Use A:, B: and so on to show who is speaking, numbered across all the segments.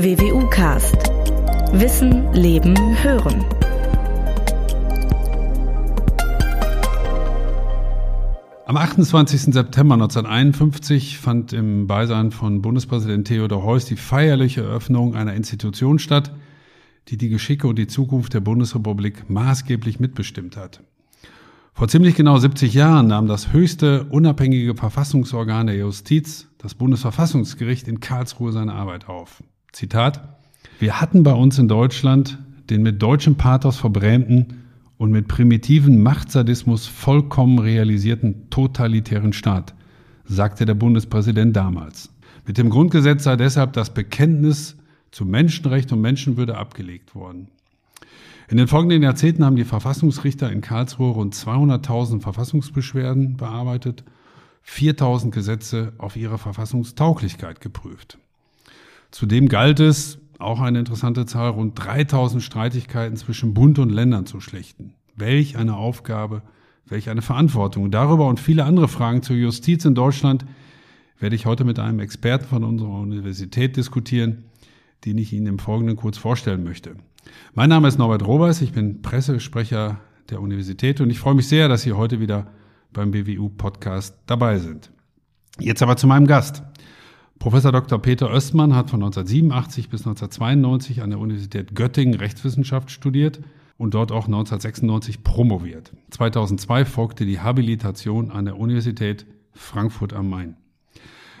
A: WWU Cast. Wissen, Leben, Hören.
B: Am 28. September 1951 fand im Beisein von Bundespräsident Theodor Heuss die feierliche Eröffnung einer Institution statt, die die Geschicke und die Zukunft der Bundesrepublik maßgeblich mitbestimmt hat. Vor ziemlich genau 70 Jahren nahm das höchste unabhängige Verfassungsorgan der Justiz, das Bundesverfassungsgericht in Karlsruhe, seine Arbeit auf. Zitat Wir hatten bei uns in Deutschland den mit deutschem Pathos verbrämten und mit primitiven Machtsadismus vollkommen realisierten totalitären Staat, sagte der Bundespräsident damals. Mit dem Grundgesetz sei deshalb das Bekenntnis zu Menschenrecht und Menschenwürde abgelegt worden. In den folgenden Jahrzehnten haben die Verfassungsrichter in Karlsruhe rund 200.000 Verfassungsbeschwerden bearbeitet, 4.000 Gesetze auf ihre Verfassungstauglichkeit geprüft. Zudem galt es, auch eine interessante Zahl, rund 3000 Streitigkeiten zwischen Bund und Ländern zu schlichten. Welch eine Aufgabe, welch eine Verantwortung. Darüber und viele andere Fragen zur Justiz in Deutschland werde ich heute mit einem Experten von unserer Universität diskutieren, den ich Ihnen im Folgenden kurz vorstellen möchte. Mein Name ist Norbert Robers, ich bin Pressesprecher der Universität und ich freue mich sehr, dass Sie heute wieder beim BWU Podcast dabei sind. Jetzt aber zu meinem Gast. Professor Dr. Peter Östmann hat von 1987 bis 1992 an der Universität Göttingen Rechtswissenschaft studiert und dort auch 1996 promoviert. 2002 folgte die Habilitation an der Universität Frankfurt am Main.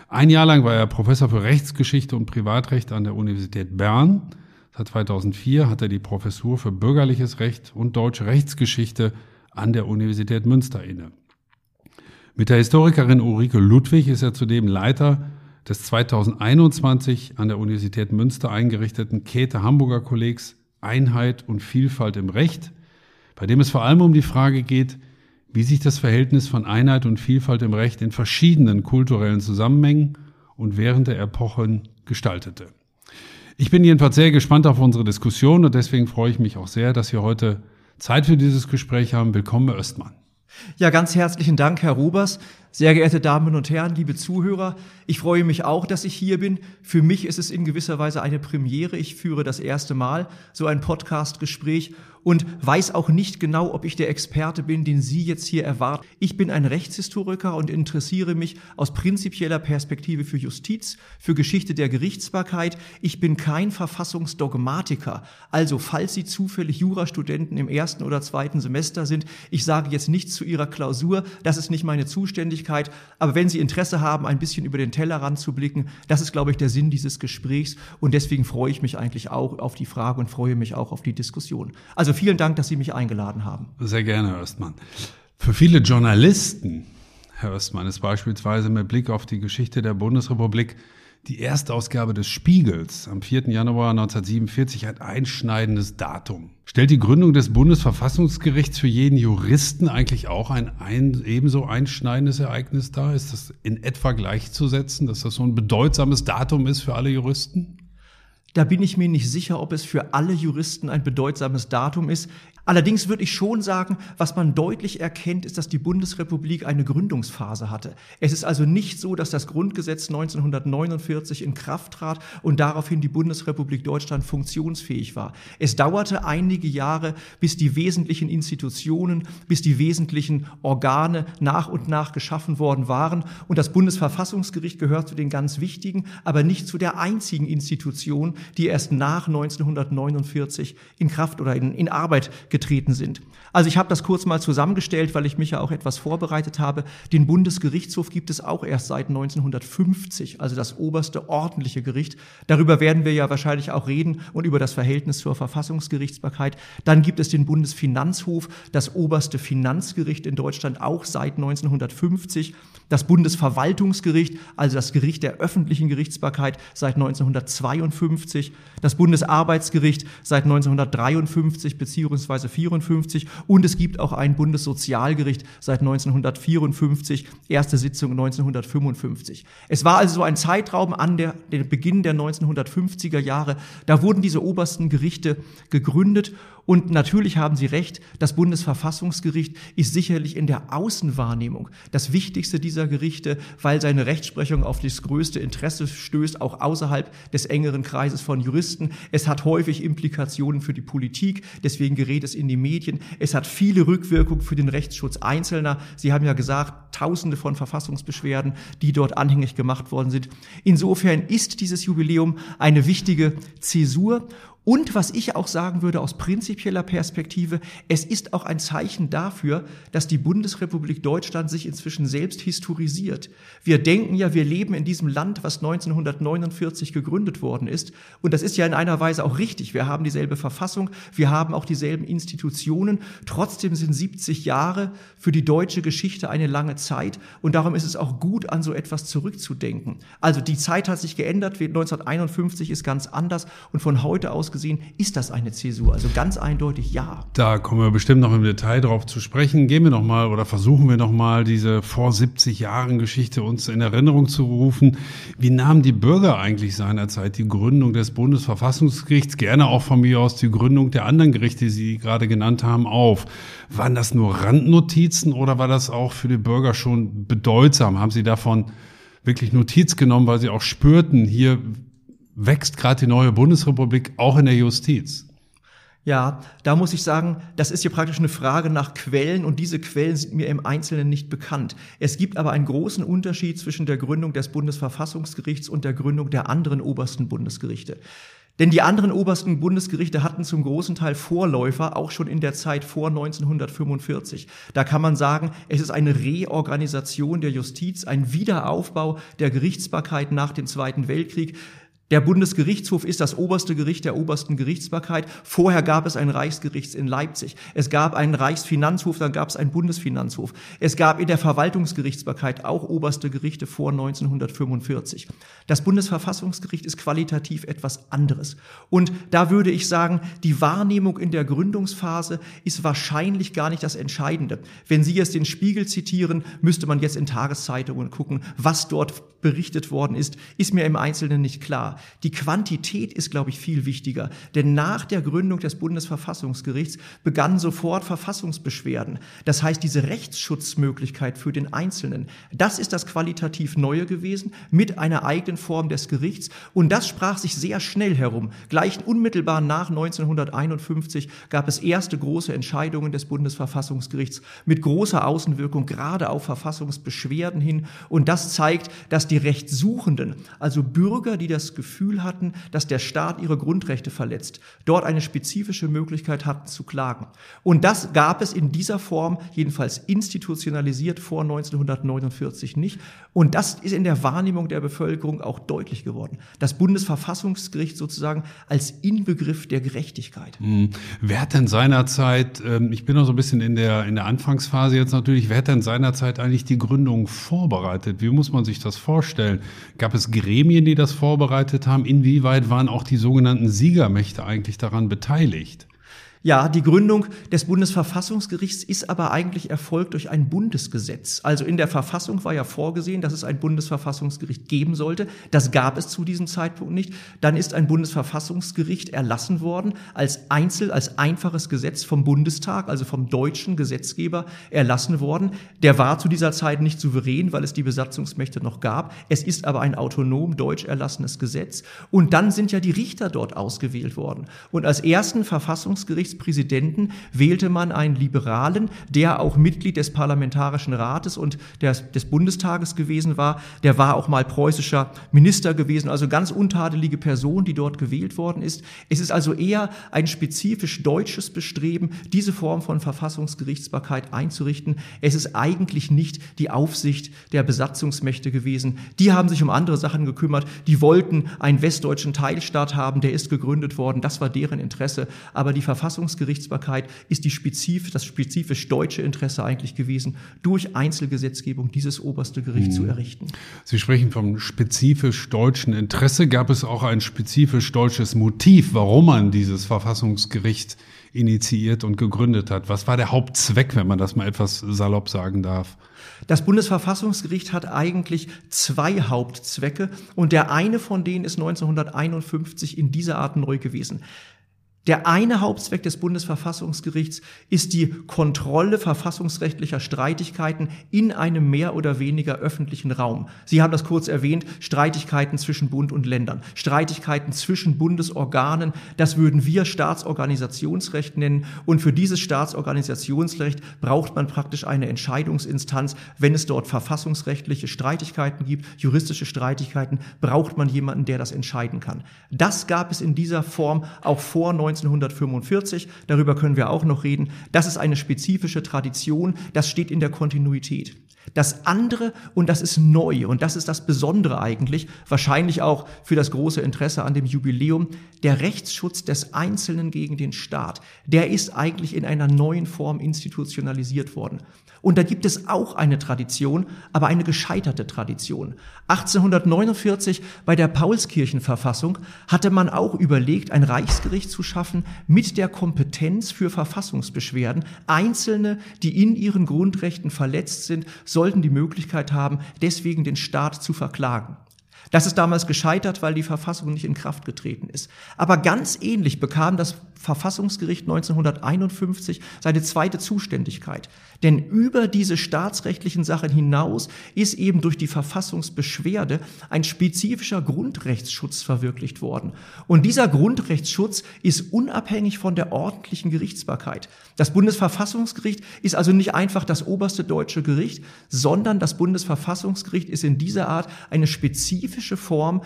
B: Ein Jahr lang war er Professor für Rechtsgeschichte und Privatrecht an der Universität Bern. Seit 2004 hat er die Professur für bürgerliches Recht und deutsche Rechtsgeschichte an der Universität Münster inne. Mit der Historikerin Ulrike Ludwig ist er zudem Leiter des 2021 an der Universität Münster eingerichteten Käthe Hamburger Kollegs Einheit und Vielfalt im Recht, bei dem es vor allem um die Frage geht, wie sich das Verhältnis von Einheit und Vielfalt im Recht in verschiedenen kulturellen Zusammenhängen und während der Epochen gestaltete. Ich bin jedenfalls sehr gespannt auf unsere Diskussion und deswegen freue ich mich auch sehr, dass wir heute Zeit für dieses Gespräch haben. Willkommen, Herr Östmann.
C: Ja, ganz herzlichen Dank, Herr Rubers. Sehr geehrte Damen und Herren, liebe Zuhörer, ich freue mich auch, dass ich hier bin. Für mich ist es in gewisser Weise eine Premiere. Ich führe das erste Mal so ein Podcast-Gespräch und weiß auch nicht genau, ob ich der Experte bin, den Sie jetzt hier erwarten. Ich bin ein Rechtshistoriker und interessiere mich aus prinzipieller Perspektive für Justiz, für Geschichte der Gerichtsbarkeit. Ich bin kein Verfassungsdogmatiker. Also, falls Sie zufällig Jurastudenten im ersten oder zweiten Semester sind, ich sage jetzt nichts zu Ihrer Klausur, das ist nicht meine Zuständigkeit. Aber wenn Sie Interesse haben, ein bisschen über den Tellerrand zu blicken, das ist, glaube ich, der Sinn dieses Gesprächs. Und deswegen freue ich mich eigentlich auch auf die Frage und freue mich auch auf die Diskussion. Also vielen Dank, dass Sie mich eingeladen haben.
B: Sehr gerne, Herr Östmann. Für viele Journalisten, Herr Östmann, ist beispielsweise mit Blick auf die Geschichte der Bundesrepublik die Erstausgabe des Spiegels am 4. Januar 1947 ein einschneidendes Datum. Stellt die Gründung des Bundesverfassungsgerichts für jeden Juristen eigentlich auch ein, ein ebenso einschneidendes Ereignis dar? Ist das in etwa gleichzusetzen, dass das so ein bedeutsames Datum ist für alle Juristen?
C: Da bin ich mir nicht sicher, ob es für alle Juristen ein bedeutsames Datum ist. Allerdings würde ich schon sagen, was man deutlich erkennt, ist, dass die Bundesrepublik eine Gründungsphase hatte. Es ist also nicht so, dass das Grundgesetz 1949 in Kraft trat und daraufhin die Bundesrepublik Deutschland funktionsfähig war. Es dauerte einige Jahre, bis die wesentlichen Institutionen, bis die wesentlichen Organe nach und nach geschaffen worden waren. Und das Bundesverfassungsgericht gehört zu den ganz wichtigen, aber nicht zu der einzigen Institution, die erst nach 1949 in Kraft oder in, in Arbeit sind. Also ich habe das kurz mal zusammengestellt, weil ich mich ja auch etwas vorbereitet habe. Den Bundesgerichtshof gibt es auch erst seit 1950, also das oberste ordentliche Gericht. Darüber werden wir ja wahrscheinlich auch reden und über das Verhältnis zur Verfassungsgerichtsbarkeit. Dann gibt es den Bundesfinanzhof, das oberste Finanzgericht in Deutschland auch seit 1950. Das Bundesverwaltungsgericht, also das Gericht der öffentlichen Gerichtsbarkeit seit 1952. Das Bundesarbeitsgericht seit 1953 beziehungsweise beziehungsweise 54 und es gibt auch ein Bundessozialgericht seit 1954, erste Sitzung 1955. Es war also so ein Zeitraum an der, den Beginn der 1950er Jahre, da wurden diese obersten Gerichte gegründet und natürlich haben Sie recht, das Bundesverfassungsgericht ist sicherlich in der Außenwahrnehmung das wichtigste dieser Gerichte, weil seine Rechtsprechung auf das größte Interesse stößt, auch außerhalb des engeren Kreises von Juristen. Es hat häufig Implikationen für die Politik, deswegen gerät es in die Medien. Es hat viele Rückwirkungen für den Rechtsschutz Einzelner. Sie haben ja gesagt, Tausende von Verfassungsbeschwerden, die dort anhängig gemacht worden sind. Insofern ist dieses Jubiläum eine wichtige Zäsur und was ich auch sagen würde aus prinzipieller Perspektive, es ist auch ein Zeichen dafür, dass die Bundesrepublik Deutschland sich inzwischen selbst historisiert. Wir denken ja, wir leben in diesem Land, was 1949 gegründet worden ist. Und das ist ja in einer Weise auch richtig. Wir haben dieselbe Verfassung, wir haben auch dieselben Institutionen. Trotzdem sind 70 Jahre für die deutsche Geschichte eine lange Zeit. Und darum ist es auch gut, an so etwas zurückzudenken. Also die Zeit hat sich geändert. 1951 ist ganz anders. Und von heute aus gesehen, ist das eine Zäsur? Also ganz eindeutig ja.
B: Da kommen wir bestimmt noch im Detail drauf zu sprechen. Gehen wir noch mal oder versuchen wir noch mal diese vor 70 Jahren Geschichte uns in Erinnerung zu rufen. Wie nahmen die Bürger eigentlich seinerzeit die Gründung des Bundesverfassungsgerichts, gerne auch von mir aus die Gründung der anderen Gerichte, die Sie gerade genannt haben, auf? Waren das nur Randnotizen oder war das auch für die Bürger schon bedeutsam? Haben Sie davon wirklich Notiz genommen, weil Sie auch spürten, hier wächst gerade die neue Bundesrepublik auch in der Justiz.
C: Ja, da muss ich sagen, das ist hier praktisch eine Frage nach Quellen und diese Quellen sind mir im Einzelnen nicht bekannt. Es gibt aber einen großen Unterschied zwischen der Gründung des Bundesverfassungsgerichts und der Gründung der anderen obersten Bundesgerichte. Denn die anderen obersten Bundesgerichte hatten zum großen Teil Vorläufer, auch schon in der Zeit vor 1945. Da kann man sagen, es ist eine Reorganisation der Justiz, ein Wiederaufbau der Gerichtsbarkeit nach dem Zweiten Weltkrieg. Der Bundesgerichtshof ist das oberste Gericht der obersten Gerichtsbarkeit. Vorher gab es ein Reichsgericht in Leipzig. Es gab einen Reichsfinanzhof, dann gab es einen Bundesfinanzhof. Es gab in der Verwaltungsgerichtsbarkeit auch oberste Gerichte vor 1945. Das Bundesverfassungsgericht ist qualitativ etwas anderes. Und da würde ich sagen, die Wahrnehmung in der Gründungsphase ist wahrscheinlich gar nicht das Entscheidende. Wenn Sie jetzt den Spiegel zitieren, müsste man jetzt in Tageszeitungen gucken, was dort berichtet worden ist, ist mir im Einzelnen nicht klar. Die Quantität ist, glaube ich, viel wichtiger. Denn nach der Gründung des Bundesverfassungsgerichts begannen sofort Verfassungsbeschwerden. Das heißt, diese Rechtsschutzmöglichkeit für den Einzelnen, das ist das qualitativ Neue gewesen mit einer eigenen Form des Gerichts. Und das sprach sich sehr schnell herum. Gleich unmittelbar nach 1951 gab es erste große Entscheidungen des Bundesverfassungsgerichts mit großer Außenwirkung, gerade auf Verfassungsbeschwerden hin. Und das zeigt, dass die Rechtssuchenden, also Bürger, die das Gefühl hatten, dass der Staat ihre Grundrechte verletzt, dort eine spezifische Möglichkeit hatten zu klagen. Und das gab es in dieser Form, jedenfalls institutionalisiert vor 1949 nicht. Und das ist in der Wahrnehmung der Bevölkerung auch deutlich geworden. Das Bundesverfassungsgericht sozusagen als Inbegriff der Gerechtigkeit.
B: Hm. Wer hat denn seinerzeit, ähm, ich bin noch so ein bisschen in der, in der Anfangsphase jetzt natürlich, wer hat denn seinerzeit eigentlich die Gründung vorbereitet? Wie muss man sich das vorstellen? Gab es Gremien, die das vorbereitet vorbereitet haben, inwieweit waren auch die sogenannten Siegermächte eigentlich daran beteiligt?
C: Ja, die Gründung des Bundesverfassungsgerichts ist aber eigentlich erfolgt durch ein Bundesgesetz. Also in der Verfassung war ja vorgesehen, dass es ein Bundesverfassungsgericht geben sollte. Das gab es zu diesem Zeitpunkt nicht. Dann ist ein Bundesverfassungsgericht erlassen worden als Einzel, als einfaches Gesetz vom Bundestag, also vom deutschen Gesetzgeber erlassen worden. Der war zu dieser Zeit nicht souverän, weil es die Besatzungsmächte noch gab. Es ist aber ein autonom deutsch erlassenes Gesetz. Und dann sind ja die Richter dort ausgewählt worden. Und als ersten Verfassungsgericht Gerichtspräsidenten wählte man einen Liberalen, der auch Mitglied des Parlamentarischen Rates und des, des Bundestages gewesen war. Der war auch mal preußischer Minister gewesen, also ganz untadelige Person, die dort gewählt worden ist. Es ist also eher ein spezifisch deutsches Bestreben, diese Form von Verfassungsgerichtsbarkeit einzurichten. Es ist eigentlich nicht die Aufsicht der Besatzungsmächte gewesen. Die haben sich um andere Sachen gekümmert. Die wollten einen westdeutschen Teilstaat haben, der ist gegründet worden. Das war deren Interesse. Aber die Verfassung Verfassungsgerichtsbarkeit ist die spezif das spezifisch deutsche Interesse eigentlich gewesen, durch Einzelgesetzgebung dieses oberste Gericht mhm. zu errichten.
B: Sie sprechen vom spezifisch deutschen Interesse. Gab es auch ein spezifisch deutsches Motiv, warum man dieses Verfassungsgericht initiiert und gegründet hat. Was war der Hauptzweck, wenn man das mal etwas salopp sagen darf?
C: Das Bundesverfassungsgericht hat eigentlich zwei Hauptzwecke und der eine von denen ist 1951 in dieser Art neu gewesen. Der eine Hauptzweck des Bundesverfassungsgerichts ist die Kontrolle verfassungsrechtlicher Streitigkeiten in einem mehr oder weniger öffentlichen Raum. Sie haben das kurz erwähnt, Streitigkeiten zwischen Bund und Ländern, Streitigkeiten zwischen Bundesorganen, das würden wir Staatsorganisationsrecht nennen. Und für dieses Staatsorganisationsrecht braucht man praktisch eine Entscheidungsinstanz. Wenn es dort verfassungsrechtliche Streitigkeiten gibt, juristische Streitigkeiten, braucht man jemanden, der das entscheiden kann. Das gab es in dieser Form auch vor 19 1945, darüber können wir auch noch reden, das ist eine spezifische Tradition, das steht in der Kontinuität. Das andere, und das ist neu, und das ist das Besondere eigentlich, wahrscheinlich auch für das große Interesse an dem Jubiläum, der Rechtsschutz des Einzelnen gegen den Staat, der ist eigentlich in einer neuen Form institutionalisiert worden. Und da gibt es auch eine Tradition, aber eine gescheiterte Tradition. 1849 bei der Paulskirchenverfassung hatte man auch überlegt, ein Reichsgericht zu schaffen mit der Kompetenz für Verfassungsbeschwerden. Einzelne, die in ihren Grundrechten verletzt sind, sollten die Möglichkeit haben, deswegen den Staat zu verklagen. Das ist damals gescheitert, weil die Verfassung nicht in Kraft getreten ist. Aber ganz ähnlich bekam das Verfassungsgericht 1951 seine zweite Zuständigkeit. Denn über diese staatsrechtlichen Sachen hinaus ist eben durch die Verfassungsbeschwerde ein spezifischer Grundrechtsschutz verwirklicht worden. Und dieser Grundrechtsschutz ist unabhängig von der ordentlichen Gerichtsbarkeit. Das Bundesverfassungsgericht ist also nicht einfach das oberste deutsche Gericht, sondern das Bundesverfassungsgericht ist in dieser Art eine spezifische Form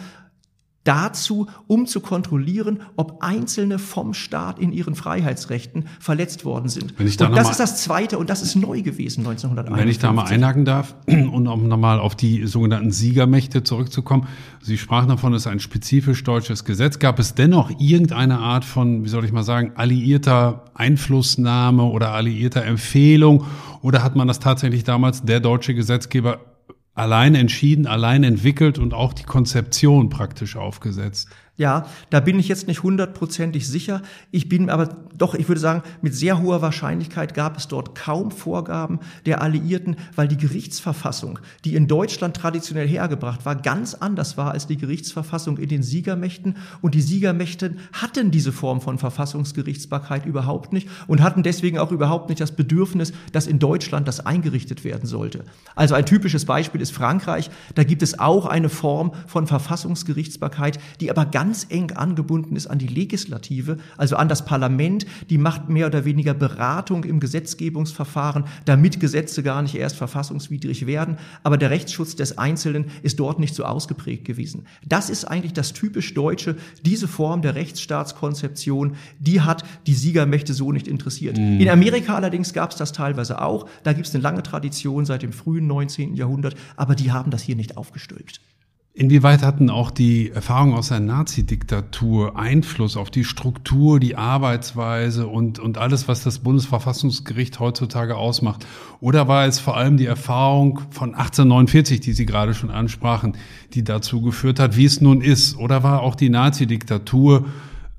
C: dazu, um zu kontrollieren, ob Einzelne vom Staat in ihren Freiheitsrechten verletzt worden sind.
B: Wenn ich da
C: und das ist das Zweite und das ist neu gewesen 1951.
B: Wenn ich da mal einhaken darf und um nochmal auf die sogenannten Siegermächte zurückzukommen. Sie sprachen davon, es ist ein spezifisch deutsches Gesetz. Gab es dennoch irgendeine Art von, wie soll ich mal sagen, alliierter Einflussnahme oder alliierter Empfehlung? Oder hat man das tatsächlich damals, der deutsche Gesetzgeber, allein entschieden, allein entwickelt und auch die Konzeption praktisch aufgesetzt.
C: Ja, da bin ich jetzt nicht hundertprozentig sicher. Ich bin aber doch, ich würde sagen, mit sehr hoher Wahrscheinlichkeit gab es dort kaum Vorgaben der Alliierten, weil die Gerichtsverfassung, die in Deutschland traditionell hergebracht war, ganz anders war als die Gerichtsverfassung in den Siegermächten. Und die Siegermächte hatten diese Form von Verfassungsgerichtsbarkeit überhaupt nicht und hatten deswegen auch überhaupt nicht das Bedürfnis, dass in Deutschland das eingerichtet werden sollte. Also ein typisches Beispiel ist Frankreich. Da gibt es auch eine Form von Verfassungsgerichtsbarkeit, die aber ganz ganz eng angebunden ist an die Legislative, also an das Parlament. Die macht mehr oder weniger Beratung im Gesetzgebungsverfahren, damit Gesetze gar nicht erst verfassungswidrig werden. Aber der Rechtsschutz des Einzelnen ist dort nicht so ausgeprägt gewesen. Das ist eigentlich das typisch Deutsche. Diese Form der Rechtsstaatskonzeption, die hat die Siegermächte so nicht interessiert. Mhm. In Amerika allerdings gab es das teilweise auch. Da gibt es eine lange Tradition seit dem frühen 19. Jahrhundert, aber die haben das hier nicht aufgestülpt.
B: Inwieweit hatten auch die Erfahrungen aus der Nazi-Diktatur Einfluss auf die Struktur, die Arbeitsweise und, und alles, was das Bundesverfassungsgericht heutzutage ausmacht? Oder war es vor allem die Erfahrung von 1849, die Sie gerade schon ansprachen, die dazu geführt hat, wie es nun ist? Oder war auch die Nazi-Diktatur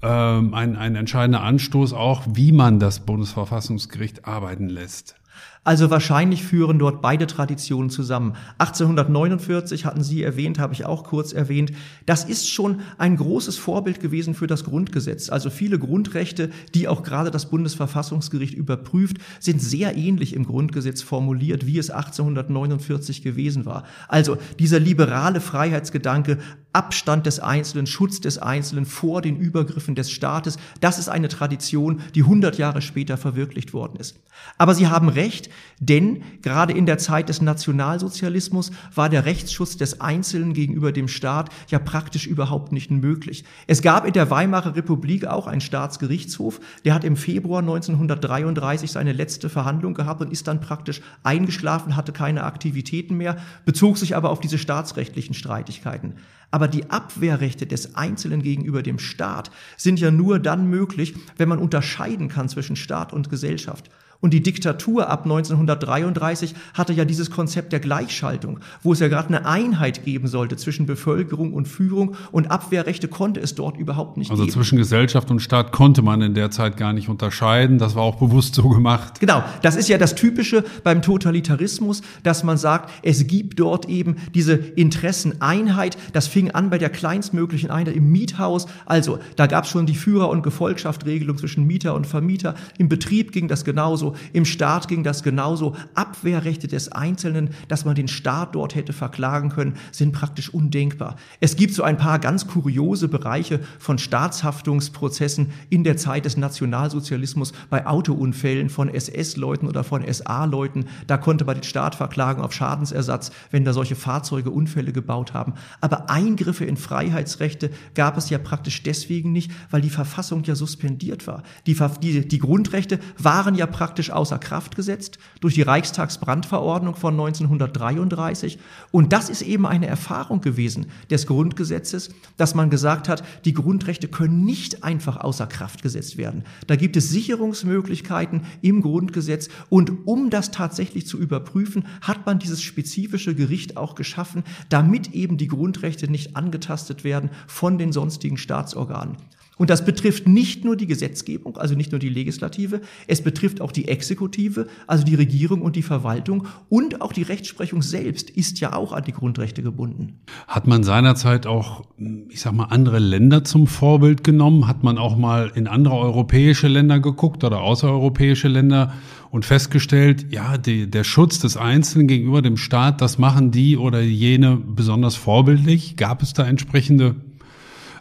B: ähm, ein, ein entscheidender Anstoß auch, wie man das Bundesverfassungsgericht arbeiten lässt?
C: Also wahrscheinlich führen dort beide Traditionen zusammen. 1849 hatten Sie erwähnt, habe ich auch kurz erwähnt. Das ist schon ein großes Vorbild gewesen für das Grundgesetz. Also viele Grundrechte, die auch gerade das Bundesverfassungsgericht überprüft, sind sehr ähnlich im Grundgesetz formuliert, wie es 1849 gewesen war. Also dieser liberale Freiheitsgedanke, Abstand des Einzelnen, Schutz des Einzelnen vor den Übergriffen des Staates, das ist eine Tradition, die 100 Jahre später verwirklicht worden ist. Aber Sie haben recht, denn gerade in der Zeit des Nationalsozialismus war der Rechtsschutz des Einzelnen gegenüber dem Staat ja praktisch überhaupt nicht möglich. Es gab in der Weimarer Republik auch einen Staatsgerichtshof, der hat im Februar 1933 seine letzte Verhandlung gehabt und ist dann praktisch eingeschlafen, hatte keine Aktivitäten mehr, bezog sich aber auf diese staatsrechtlichen Streitigkeiten. Aber die Abwehrrechte des Einzelnen gegenüber dem Staat sind ja nur dann möglich, wenn man unterscheiden kann zwischen Staat und Gesellschaft. Und die Diktatur ab 1933 hatte ja dieses Konzept der Gleichschaltung, wo es ja gerade eine Einheit geben sollte zwischen Bevölkerung und Führung und Abwehrrechte konnte es dort überhaupt nicht
B: also
C: geben.
B: Also zwischen Gesellschaft und Staat konnte man in der Zeit gar nicht unterscheiden. Das war auch bewusst so gemacht.
C: Genau, das ist ja das Typische beim Totalitarismus, dass man sagt, es gibt dort eben diese Interesseneinheit. Das fing an bei der kleinstmöglichen Einheit im Miethaus. Also da gab es schon die Führer- und Gefolgschaftregelung zwischen Mieter und Vermieter. Im Betrieb ging das genauso, im Staat ging das genauso. Abwehrrechte des Einzelnen, dass man den Staat dort hätte verklagen können, sind praktisch undenkbar. Es gibt so ein paar ganz kuriose Bereiche von Staatshaftungsprozessen in der Zeit des Nationalsozialismus bei Autounfällen von SS-Leuten oder von SA-Leuten. Da konnte man den Staat verklagen auf Schadensersatz, wenn da solche Fahrzeuge Unfälle gebaut haben. Aber Eingriffe in Freiheitsrechte gab es ja praktisch deswegen nicht, weil die Verfassung ja suspendiert war. Die, die, die Grundrechte waren ja praktisch außer Kraft gesetzt durch die Reichstagsbrandverordnung von 1933. Und das ist eben eine Erfahrung gewesen des Grundgesetzes, dass man gesagt hat, die Grundrechte können nicht einfach außer Kraft gesetzt werden. Da gibt es Sicherungsmöglichkeiten im Grundgesetz. Und um das tatsächlich zu überprüfen, hat man dieses spezifische Gericht auch geschaffen, damit eben die Grundrechte nicht angetastet werden von den sonstigen Staatsorganen. Und das betrifft nicht nur die Gesetzgebung, also nicht nur die Legislative, es betrifft auch die Exekutive, also die Regierung und die Verwaltung und auch die Rechtsprechung selbst ist ja auch an die Grundrechte gebunden.
B: Hat man seinerzeit auch, ich sag mal, andere Länder zum Vorbild genommen? Hat man auch mal in andere europäische Länder geguckt oder außereuropäische Länder und festgestellt, ja, die, der Schutz des Einzelnen gegenüber dem Staat, das machen die oder jene besonders vorbildlich? Gab es da entsprechende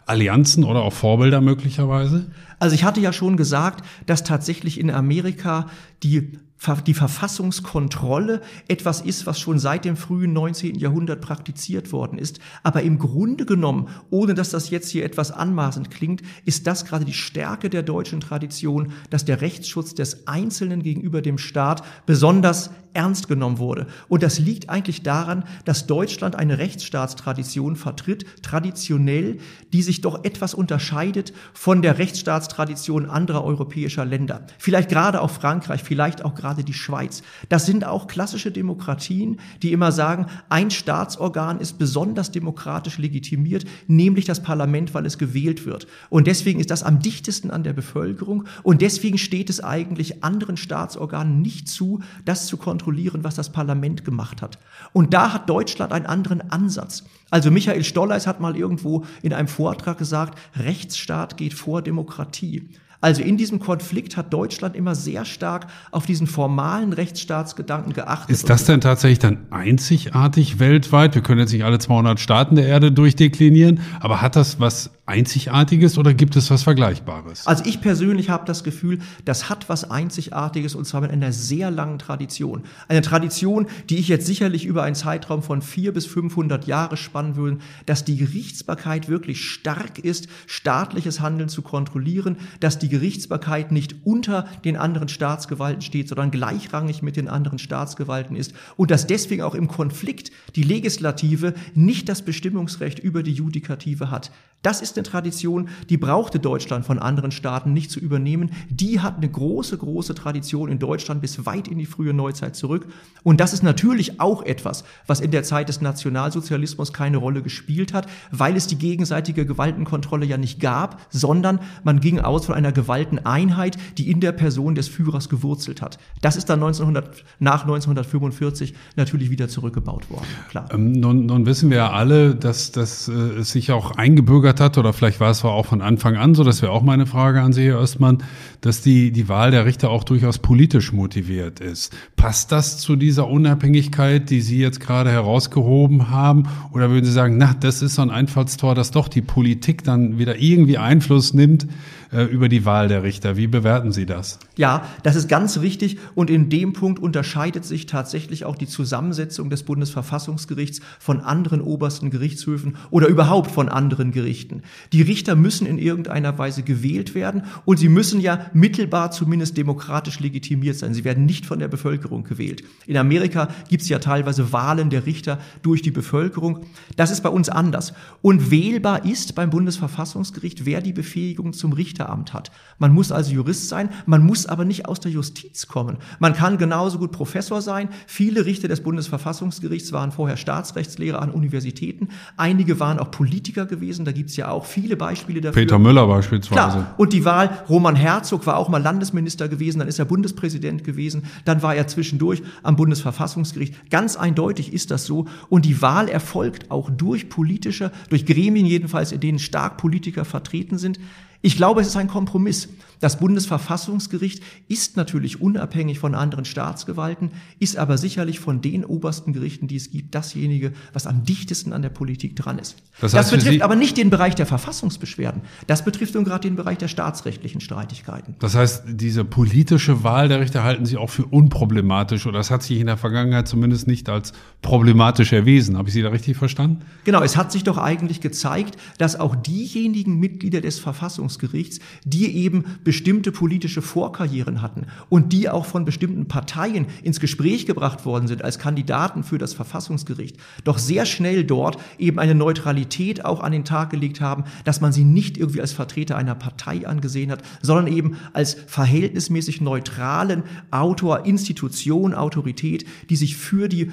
B: Allianzen oder auch Vorbilder möglicherweise?
C: Also ich hatte ja schon gesagt, dass tatsächlich in Amerika die die Verfassungskontrolle etwas ist, was schon seit dem frühen 19. Jahrhundert praktiziert worden ist. Aber im Grunde genommen, ohne dass das jetzt hier etwas anmaßend klingt, ist das gerade die Stärke der deutschen Tradition, dass der Rechtsschutz des Einzelnen gegenüber dem Staat besonders ernst genommen wurde. Und das liegt eigentlich daran, dass Deutschland eine Rechtsstaatstradition vertritt, traditionell, die sich doch etwas unterscheidet von der Rechtsstaatstradition anderer europäischer Länder. Vielleicht gerade auch Frankreich, vielleicht auch gerade die Schweiz. Das sind auch klassische Demokratien, die immer sagen, ein Staatsorgan ist besonders demokratisch legitimiert, nämlich das Parlament, weil es gewählt wird. Und deswegen ist das am dichtesten an der Bevölkerung und deswegen steht es eigentlich anderen Staatsorganen nicht zu, das zu kontrollieren kontrollieren, was das Parlament gemacht hat. Und da hat Deutschland einen anderen Ansatz. Also Michael Stolleis hat mal irgendwo in einem Vortrag gesagt, Rechtsstaat geht vor Demokratie. Also in diesem Konflikt hat Deutschland immer sehr stark auf diesen formalen Rechtsstaatsgedanken geachtet.
B: Ist das denn tatsächlich dann einzigartig weltweit? Wir können jetzt nicht alle 200 Staaten der Erde durchdeklinieren, aber hat das was Einzigartiges oder gibt es was Vergleichbares?
C: Also ich persönlich habe das Gefühl, das hat was Einzigartiges und zwar mit einer sehr langen Tradition. Eine Tradition, die ich jetzt sicherlich über einen Zeitraum von vier bis 500 Jahre spannen würde, dass die Gerichtsbarkeit wirklich stark ist, staatliches Handeln zu kontrollieren, dass die Gerichtsbarkeit nicht unter den anderen Staatsgewalten steht, sondern gleichrangig mit den anderen Staatsgewalten ist und dass deswegen auch im Konflikt die Legislative nicht das Bestimmungsrecht über die Judikative hat. Das ist eine Tradition, die brauchte Deutschland von anderen Staaten nicht zu übernehmen. Die hat eine große, große Tradition in Deutschland bis weit in die frühe Neuzeit zurück. Und das ist natürlich auch etwas, was in der Zeit des Nationalsozialismus keine Rolle gespielt hat, weil es die gegenseitige Gewaltenkontrolle ja nicht gab, sondern man ging aus von einer Gewalteneinheit, die in der Person des Führers gewurzelt hat. Das ist dann 1900, nach 1945 natürlich wieder zurückgebaut worden.
B: Klar. Ähm, nun, nun wissen wir ja alle, dass, dass äh, sich auch eingebürgert hat, oder vielleicht war es auch von Anfang an so, das wäre auch meine Frage an Sie, Herr Östmann, dass die, die Wahl der Richter auch durchaus politisch motiviert ist. Passt das zu dieser Unabhängigkeit, die Sie jetzt gerade herausgehoben haben? Oder würden Sie sagen, na, das ist so ein Einfallstor, dass doch die Politik dann wieder irgendwie Einfluss nimmt äh, über die Wahl der Richter? Wie bewerten Sie das?
C: Ja, das ist ganz richtig. Und in dem Punkt unterscheidet sich tatsächlich auch die Zusammensetzung des Bundesverfassungsgerichts von anderen obersten Gerichtshöfen oder überhaupt von anderen Gerichten. Die Richter müssen in irgendeiner Weise gewählt werden und sie müssen ja mittelbar zumindest demokratisch legitimiert sein. Sie werden nicht von der Bevölkerung gewählt. In Amerika gibt es ja teilweise Wahlen der Richter durch die Bevölkerung. Das ist bei uns anders. Und wählbar ist beim Bundesverfassungsgericht, wer die Befähigung zum Richter Richteramt hat. Man muss also Jurist sein, man muss aber nicht aus der Justiz kommen. Man kann genauso gut Professor sein. Viele Richter des Bundesverfassungsgerichts waren vorher Staatsrechtslehrer an Universitäten. Einige waren auch Politiker gewesen. Da gibt's ja auch viele Beispiele dafür.
B: Peter Müller beispielsweise. Klar.
C: Und die Wahl, Roman Herzog war auch mal Landesminister gewesen, dann ist er Bundespräsident gewesen, dann war er zwischendurch am Bundesverfassungsgericht. Ganz eindeutig ist das so. Und die Wahl erfolgt auch durch politische, durch Gremien jedenfalls, in denen stark Politiker vertreten sind. Ich glaube, es ist ein Kompromiss. Das Bundesverfassungsgericht ist natürlich unabhängig von anderen Staatsgewalten, ist aber sicherlich von den obersten Gerichten, die es gibt, dasjenige, was am dichtesten an der Politik dran ist. Das, heißt das betrifft aber nicht den Bereich der Verfassungsbeschwerden. Das betrifft nun gerade den Bereich der staatsrechtlichen Streitigkeiten.
B: Das heißt, diese politische Wahl der Richter halten Sie auch für unproblematisch oder das hat sich in der Vergangenheit zumindest nicht als problematisch erwiesen. Habe ich Sie da richtig verstanden?
C: Genau, es hat sich doch eigentlich gezeigt, dass auch diejenigen Mitglieder des Verfassungsgerichts, die eben bestimmte politische Vorkarrieren hatten und die auch von bestimmten Parteien ins Gespräch gebracht worden sind als Kandidaten für das Verfassungsgericht, doch sehr schnell dort eben eine Neutralität auch an den Tag gelegt haben, dass man sie nicht irgendwie als Vertreter einer Partei angesehen hat, sondern eben als verhältnismäßig neutralen Autor, Institution, Autorität, die sich für die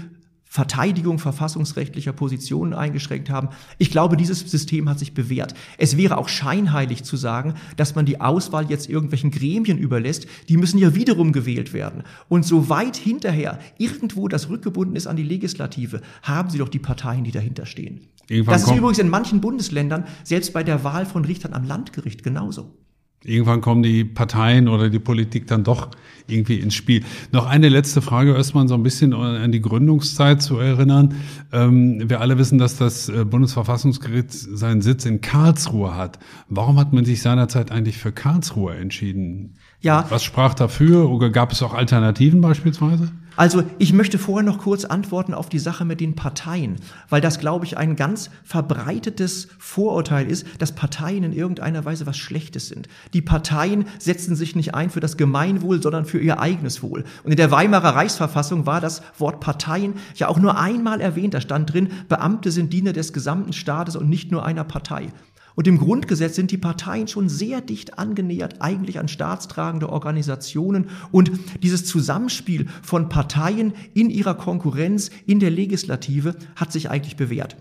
C: Verteidigung verfassungsrechtlicher Positionen eingeschränkt haben. Ich glaube, dieses System hat sich bewährt. Es wäre auch scheinheilig zu sagen, dass man die Auswahl jetzt irgendwelchen Gremien überlässt. Die müssen ja wiederum gewählt werden. Und so weit hinterher irgendwo das rückgebunden ist an die Legislative, haben Sie doch die Parteien, die dahinter stehen. Irgendwann das ist übrigens in manchen Bundesländern, selbst bei der Wahl von Richtern am Landgericht genauso.
B: Irgendwann kommen die Parteien oder die Politik dann doch irgendwie ins Spiel. Noch eine letzte Frage, erstmal so ein bisschen an die Gründungszeit zu erinnern. Ähm, wir alle wissen, dass das äh, Bundesverfassungsgericht seinen Sitz in Karlsruhe hat. Warum hat man sich seinerzeit eigentlich für Karlsruhe entschieden? Ja. Was sprach dafür? Oder gab es auch Alternativen beispielsweise?
C: Also ich möchte vorher noch kurz antworten auf die Sache mit den Parteien, weil das, glaube ich, ein ganz verbreitetes Vorurteil ist, dass Parteien in irgendeiner Weise was Schlechtes sind. Die Parteien setzen sich nicht ein für das Gemeinwohl, sondern für ihr eigenes Wohl. Und in der Weimarer Reichsverfassung war das Wort Parteien ja auch nur einmal erwähnt. Da stand drin, Beamte sind Diener des gesamten Staates und nicht nur einer Partei. Und im Grundgesetz sind die Parteien schon sehr dicht angenähert eigentlich an staatstragende Organisationen. Und dieses Zusammenspiel von Parteien in ihrer Konkurrenz in der Legislative hat sich eigentlich bewährt.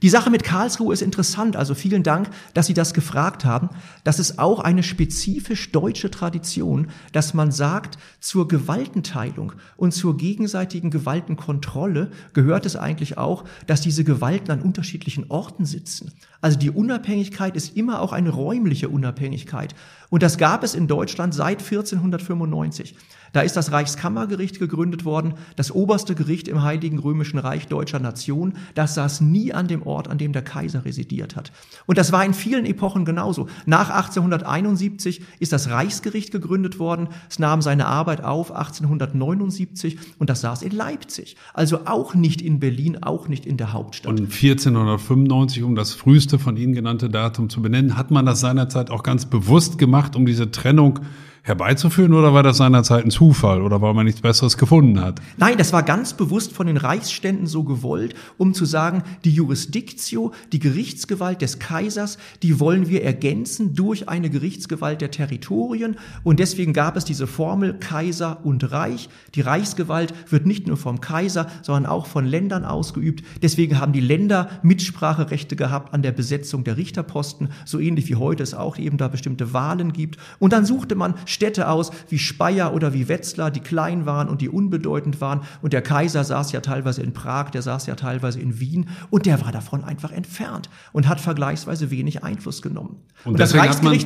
C: Die Sache mit Karlsruhe ist interessant, also vielen Dank, dass Sie das gefragt haben. Das ist auch eine spezifisch deutsche Tradition, dass man sagt, zur Gewaltenteilung und zur gegenseitigen Gewaltenkontrolle gehört es eigentlich auch, dass diese Gewalten an unterschiedlichen Orten sitzen. Also die Unabhängigkeit ist immer auch eine räumliche Unabhängigkeit. Und das gab es in Deutschland seit 1495. Da ist das Reichskammergericht gegründet worden, das oberste Gericht im Heiligen Römischen Reich deutscher Nation. Das saß nie an dem Ort, an dem der Kaiser residiert hat. Und das war in vielen Epochen genauso. Nach 1871 ist das Reichsgericht gegründet worden. Es nahm seine Arbeit auf 1879 und das saß in Leipzig. Also auch nicht in Berlin, auch nicht in der Hauptstadt.
B: Und 1495, um das früheste von Ihnen genannte Datum zu benennen, hat man das seinerzeit auch ganz bewusst gemacht, um diese Trennung herbeizuführen oder war das seinerzeit ein Zufall oder weil man nichts Besseres gefunden hat?
C: Nein, das war ganz bewusst von den Reichsständen so gewollt, um zu sagen, die Jurisdiktio, die Gerichtsgewalt des Kaisers, die wollen wir ergänzen durch eine Gerichtsgewalt der Territorien und deswegen gab es diese Formel Kaiser und Reich. Die Reichsgewalt wird nicht nur vom Kaiser, sondern auch von Ländern ausgeübt. Deswegen haben die Länder Mitspracherechte gehabt an der Besetzung der Richterposten, so ähnlich wie heute es auch eben da bestimmte Wahlen gibt. Und dann suchte man Städte aus wie Speyer oder wie Wetzlar, die klein waren und die unbedeutend waren. Und der Kaiser saß ja teilweise in Prag, der saß ja teilweise in Wien und der war davon einfach entfernt und hat vergleichsweise wenig Einfluss genommen.
B: Und, und deswegen, hat man,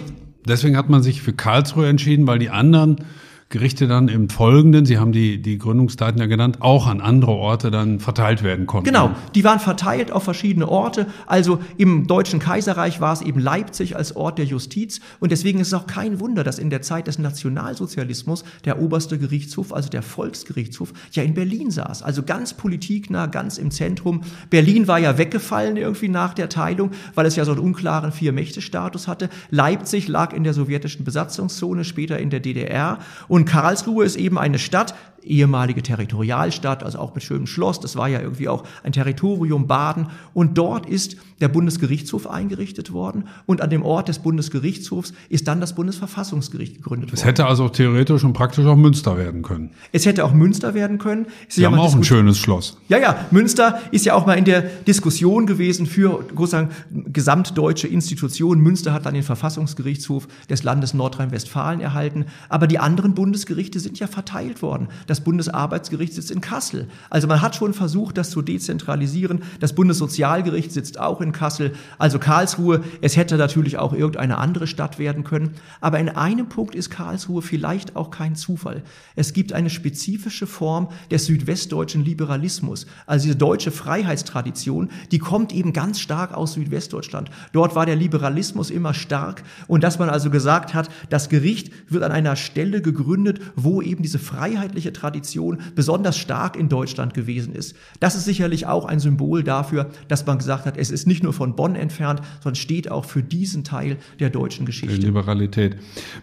B: deswegen hat man sich für Karlsruhe entschieden, weil die anderen Gerichte dann im Folgenden, Sie haben die, die Gründungsdaten ja genannt, auch an andere Orte dann verteilt werden konnten.
C: Genau, die waren verteilt auf verschiedene Orte. Also im Deutschen Kaiserreich war es eben Leipzig als Ort der Justiz. Und deswegen ist es auch kein Wunder, dass in der Zeit des Nationalsozialismus der oberste Gerichtshof, also der Volksgerichtshof, ja in Berlin saß. Also ganz politiknah, ganz im Zentrum. Berlin war ja weggefallen irgendwie nach der Teilung, weil es ja so einen unklaren Vier-Mächte-Status hatte. Leipzig lag in der sowjetischen Besatzungszone, später in der DDR. Und Karlsruhe ist eben eine Stadt, ehemalige Territorialstadt, also auch mit schönem Schloss. Das war ja irgendwie auch ein Territorium Baden. Und dort ist der Bundesgerichtshof eingerichtet worden. Und an dem Ort des Bundesgerichtshofs ist dann das Bundesverfassungsgericht gegründet worden.
B: Es hätte also theoretisch und praktisch auch Münster werden können.
C: Es hätte auch Münster werden können.
B: Sie, Sie haben auch ein schönes Schloss.
C: Ja, ja. Münster ist ja auch mal in der Diskussion gewesen für sozusagen gesamtdeutsche Institutionen. Münster hat dann den Verfassungsgerichtshof des Landes Nordrhein-Westfalen erhalten. Aber die anderen Bundesgerichte sind ja verteilt worden. Das Bundesarbeitsgericht sitzt in Kassel. Also man hat schon versucht, das zu dezentralisieren. Das Bundessozialgericht sitzt auch in Kassel. Also Karlsruhe. Es hätte natürlich auch irgendeine andere Stadt werden können. Aber in einem Punkt ist Karlsruhe vielleicht auch kein Zufall. Es gibt eine spezifische Form des südwestdeutschen Liberalismus. Also diese deutsche Freiheitstradition, die kommt eben ganz stark aus Südwestdeutschland. Dort war der Liberalismus immer stark und dass man also gesagt hat, das Gericht wird an einer Stelle gegründet, wo eben diese freiheitliche Tradition besonders stark in Deutschland gewesen ist. Das ist sicherlich auch ein Symbol dafür, dass man gesagt hat, es ist nicht nur von Bonn entfernt, sondern steht auch für diesen Teil der deutschen Geschichte.
B: Liberalität.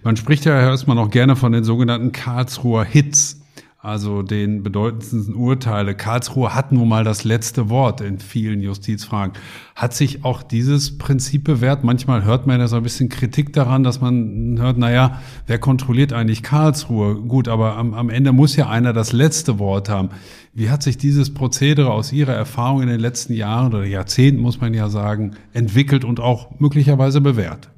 B: Man spricht ja erstmal noch gerne von den sogenannten Karlsruher Hits also den bedeutendsten Urteile. Karlsruhe hat nun mal das letzte Wort in vielen Justizfragen. Hat sich auch dieses Prinzip bewährt? Manchmal hört man ja so ein bisschen Kritik daran, dass man hört, naja, wer kontrolliert eigentlich Karlsruhe? Gut, aber am, am Ende muss ja einer das letzte Wort haben. Wie hat sich dieses Prozedere aus Ihrer Erfahrung in den letzten Jahren oder Jahrzehnten, muss man ja sagen, entwickelt und auch möglicherweise bewährt?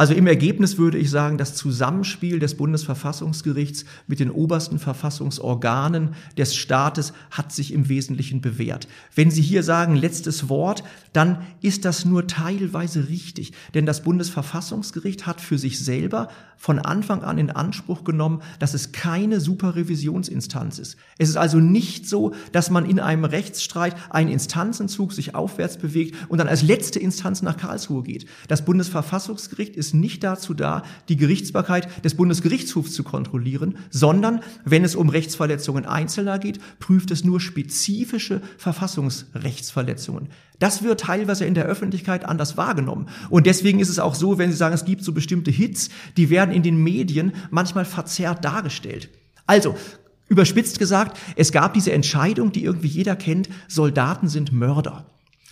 C: Also im Ergebnis würde ich sagen, das Zusammenspiel des Bundesverfassungsgerichts mit den obersten Verfassungsorganen des Staates hat sich im Wesentlichen bewährt. Wenn Sie hier sagen letztes Wort, dann ist das nur teilweise richtig, denn das Bundesverfassungsgericht hat für sich selber von Anfang an in Anspruch genommen, dass es keine Superrevisionsinstanz ist. Es ist also nicht so, dass man in einem Rechtsstreit einen Instanzenzug sich aufwärts bewegt und dann als letzte Instanz nach Karlsruhe geht. Das Bundesverfassungsgericht ist ist nicht dazu da, die Gerichtsbarkeit des Bundesgerichtshofs zu kontrollieren, sondern wenn es um Rechtsverletzungen Einzelner geht, prüft es nur spezifische Verfassungsrechtsverletzungen. Das wird teilweise in der Öffentlichkeit anders wahrgenommen. Und deswegen ist es auch so, wenn Sie sagen, es gibt so bestimmte Hits, die werden in den Medien manchmal verzerrt dargestellt. Also, überspitzt gesagt, es gab diese Entscheidung, die irgendwie jeder kennt, Soldaten sind Mörder.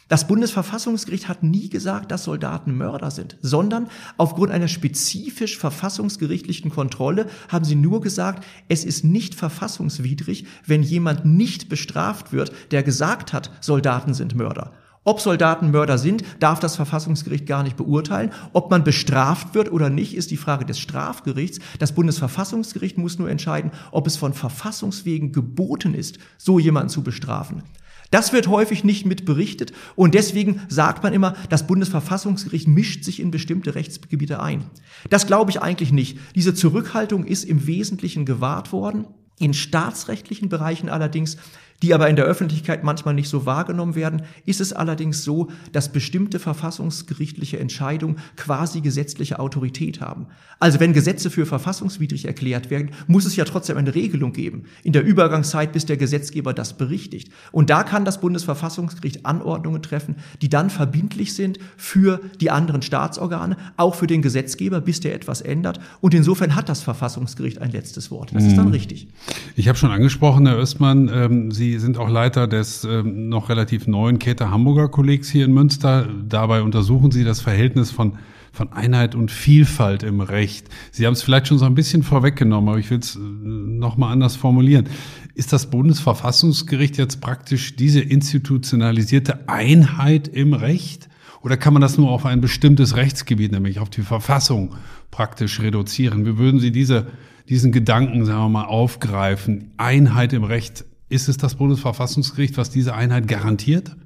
C: Das Bundesverfassungsgericht hat nie gesagt, dass Soldaten Mörder sind, sondern aufgrund einer spezifisch verfassungsgerichtlichen Kontrolle haben sie nur gesagt, es ist nicht verfassungswidrig, wenn jemand nicht bestraft wird, der gesagt hat, Soldaten sind Mörder. Ob Soldaten Mörder sind, darf das Verfassungsgericht gar nicht beurteilen. Ob man bestraft wird oder nicht, ist die Frage des Strafgerichts. Das Bundesverfassungsgericht muss nur entscheiden, ob es von Verfassungswegen geboten ist, so jemanden zu bestrafen. Das wird häufig nicht mit berichtet und deswegen sagt man immer, das Bundesverfassungsgericht mischt sich in bestimmte Rechtsgebiete ein. Das glaube ich eigentlich nicht. Diese Zurückhaltung ist im Wesentlichen gewahrt worden. In staatsrechtlichen Bereichen allerdings die aber in der Öffentlichkeit manchmal nicht so wahrgenommen werden, ist es allerdings so, dass bestimmte verfassungsgerichtliche Entscheidungen quasi gesetzliche Autorität haben. Also wenn Gesetze für verfassungswidrig erklärt werden, muss es ja trotzdem eine Regelung geben in der Übergangszeit, bis der Gesetzgeber das berichtigt. Und da kann das Bundesverfassungsgericht Anordnungen treffen, die dann verbindlich sind für die anderen Staatsorgane, auch für den Gesetzgeber, bis der etwas ändert. Und insofern hat das Verfassungsgericht ein letztes Wort. Das ist dann mhm. richtig.
B: Ich habe schon angesprochen, Herr Östmann, ähm, Sie Sie sind auch Leiter des ähm, noch relativ neuen Käthe Hamburger Kollegs hier in Münster. Dabei untersuchen Sie das Verhältnis von, von Einheit und Vielfalt im Recht. Sie haben es vielleicht schon so ein bisschen vorweggenommen, aber ich will es äh, nochmal anders formulieren. Ist das Bundesverfassungsgericht jetzt praktisch diese institutionalisierte Einheit im Recht? Oder kann man das nur auf ein bestimmtes Rechtsgebiet, nämlich auf die Verfassung, praktisch reduzieren? Wie würden Sie diese, diesen Gedanken, sagen wir mal, aufgreifen? Einheit im Recht ist es das Bundesverfassungsgericht, was diese Einheit garantiert?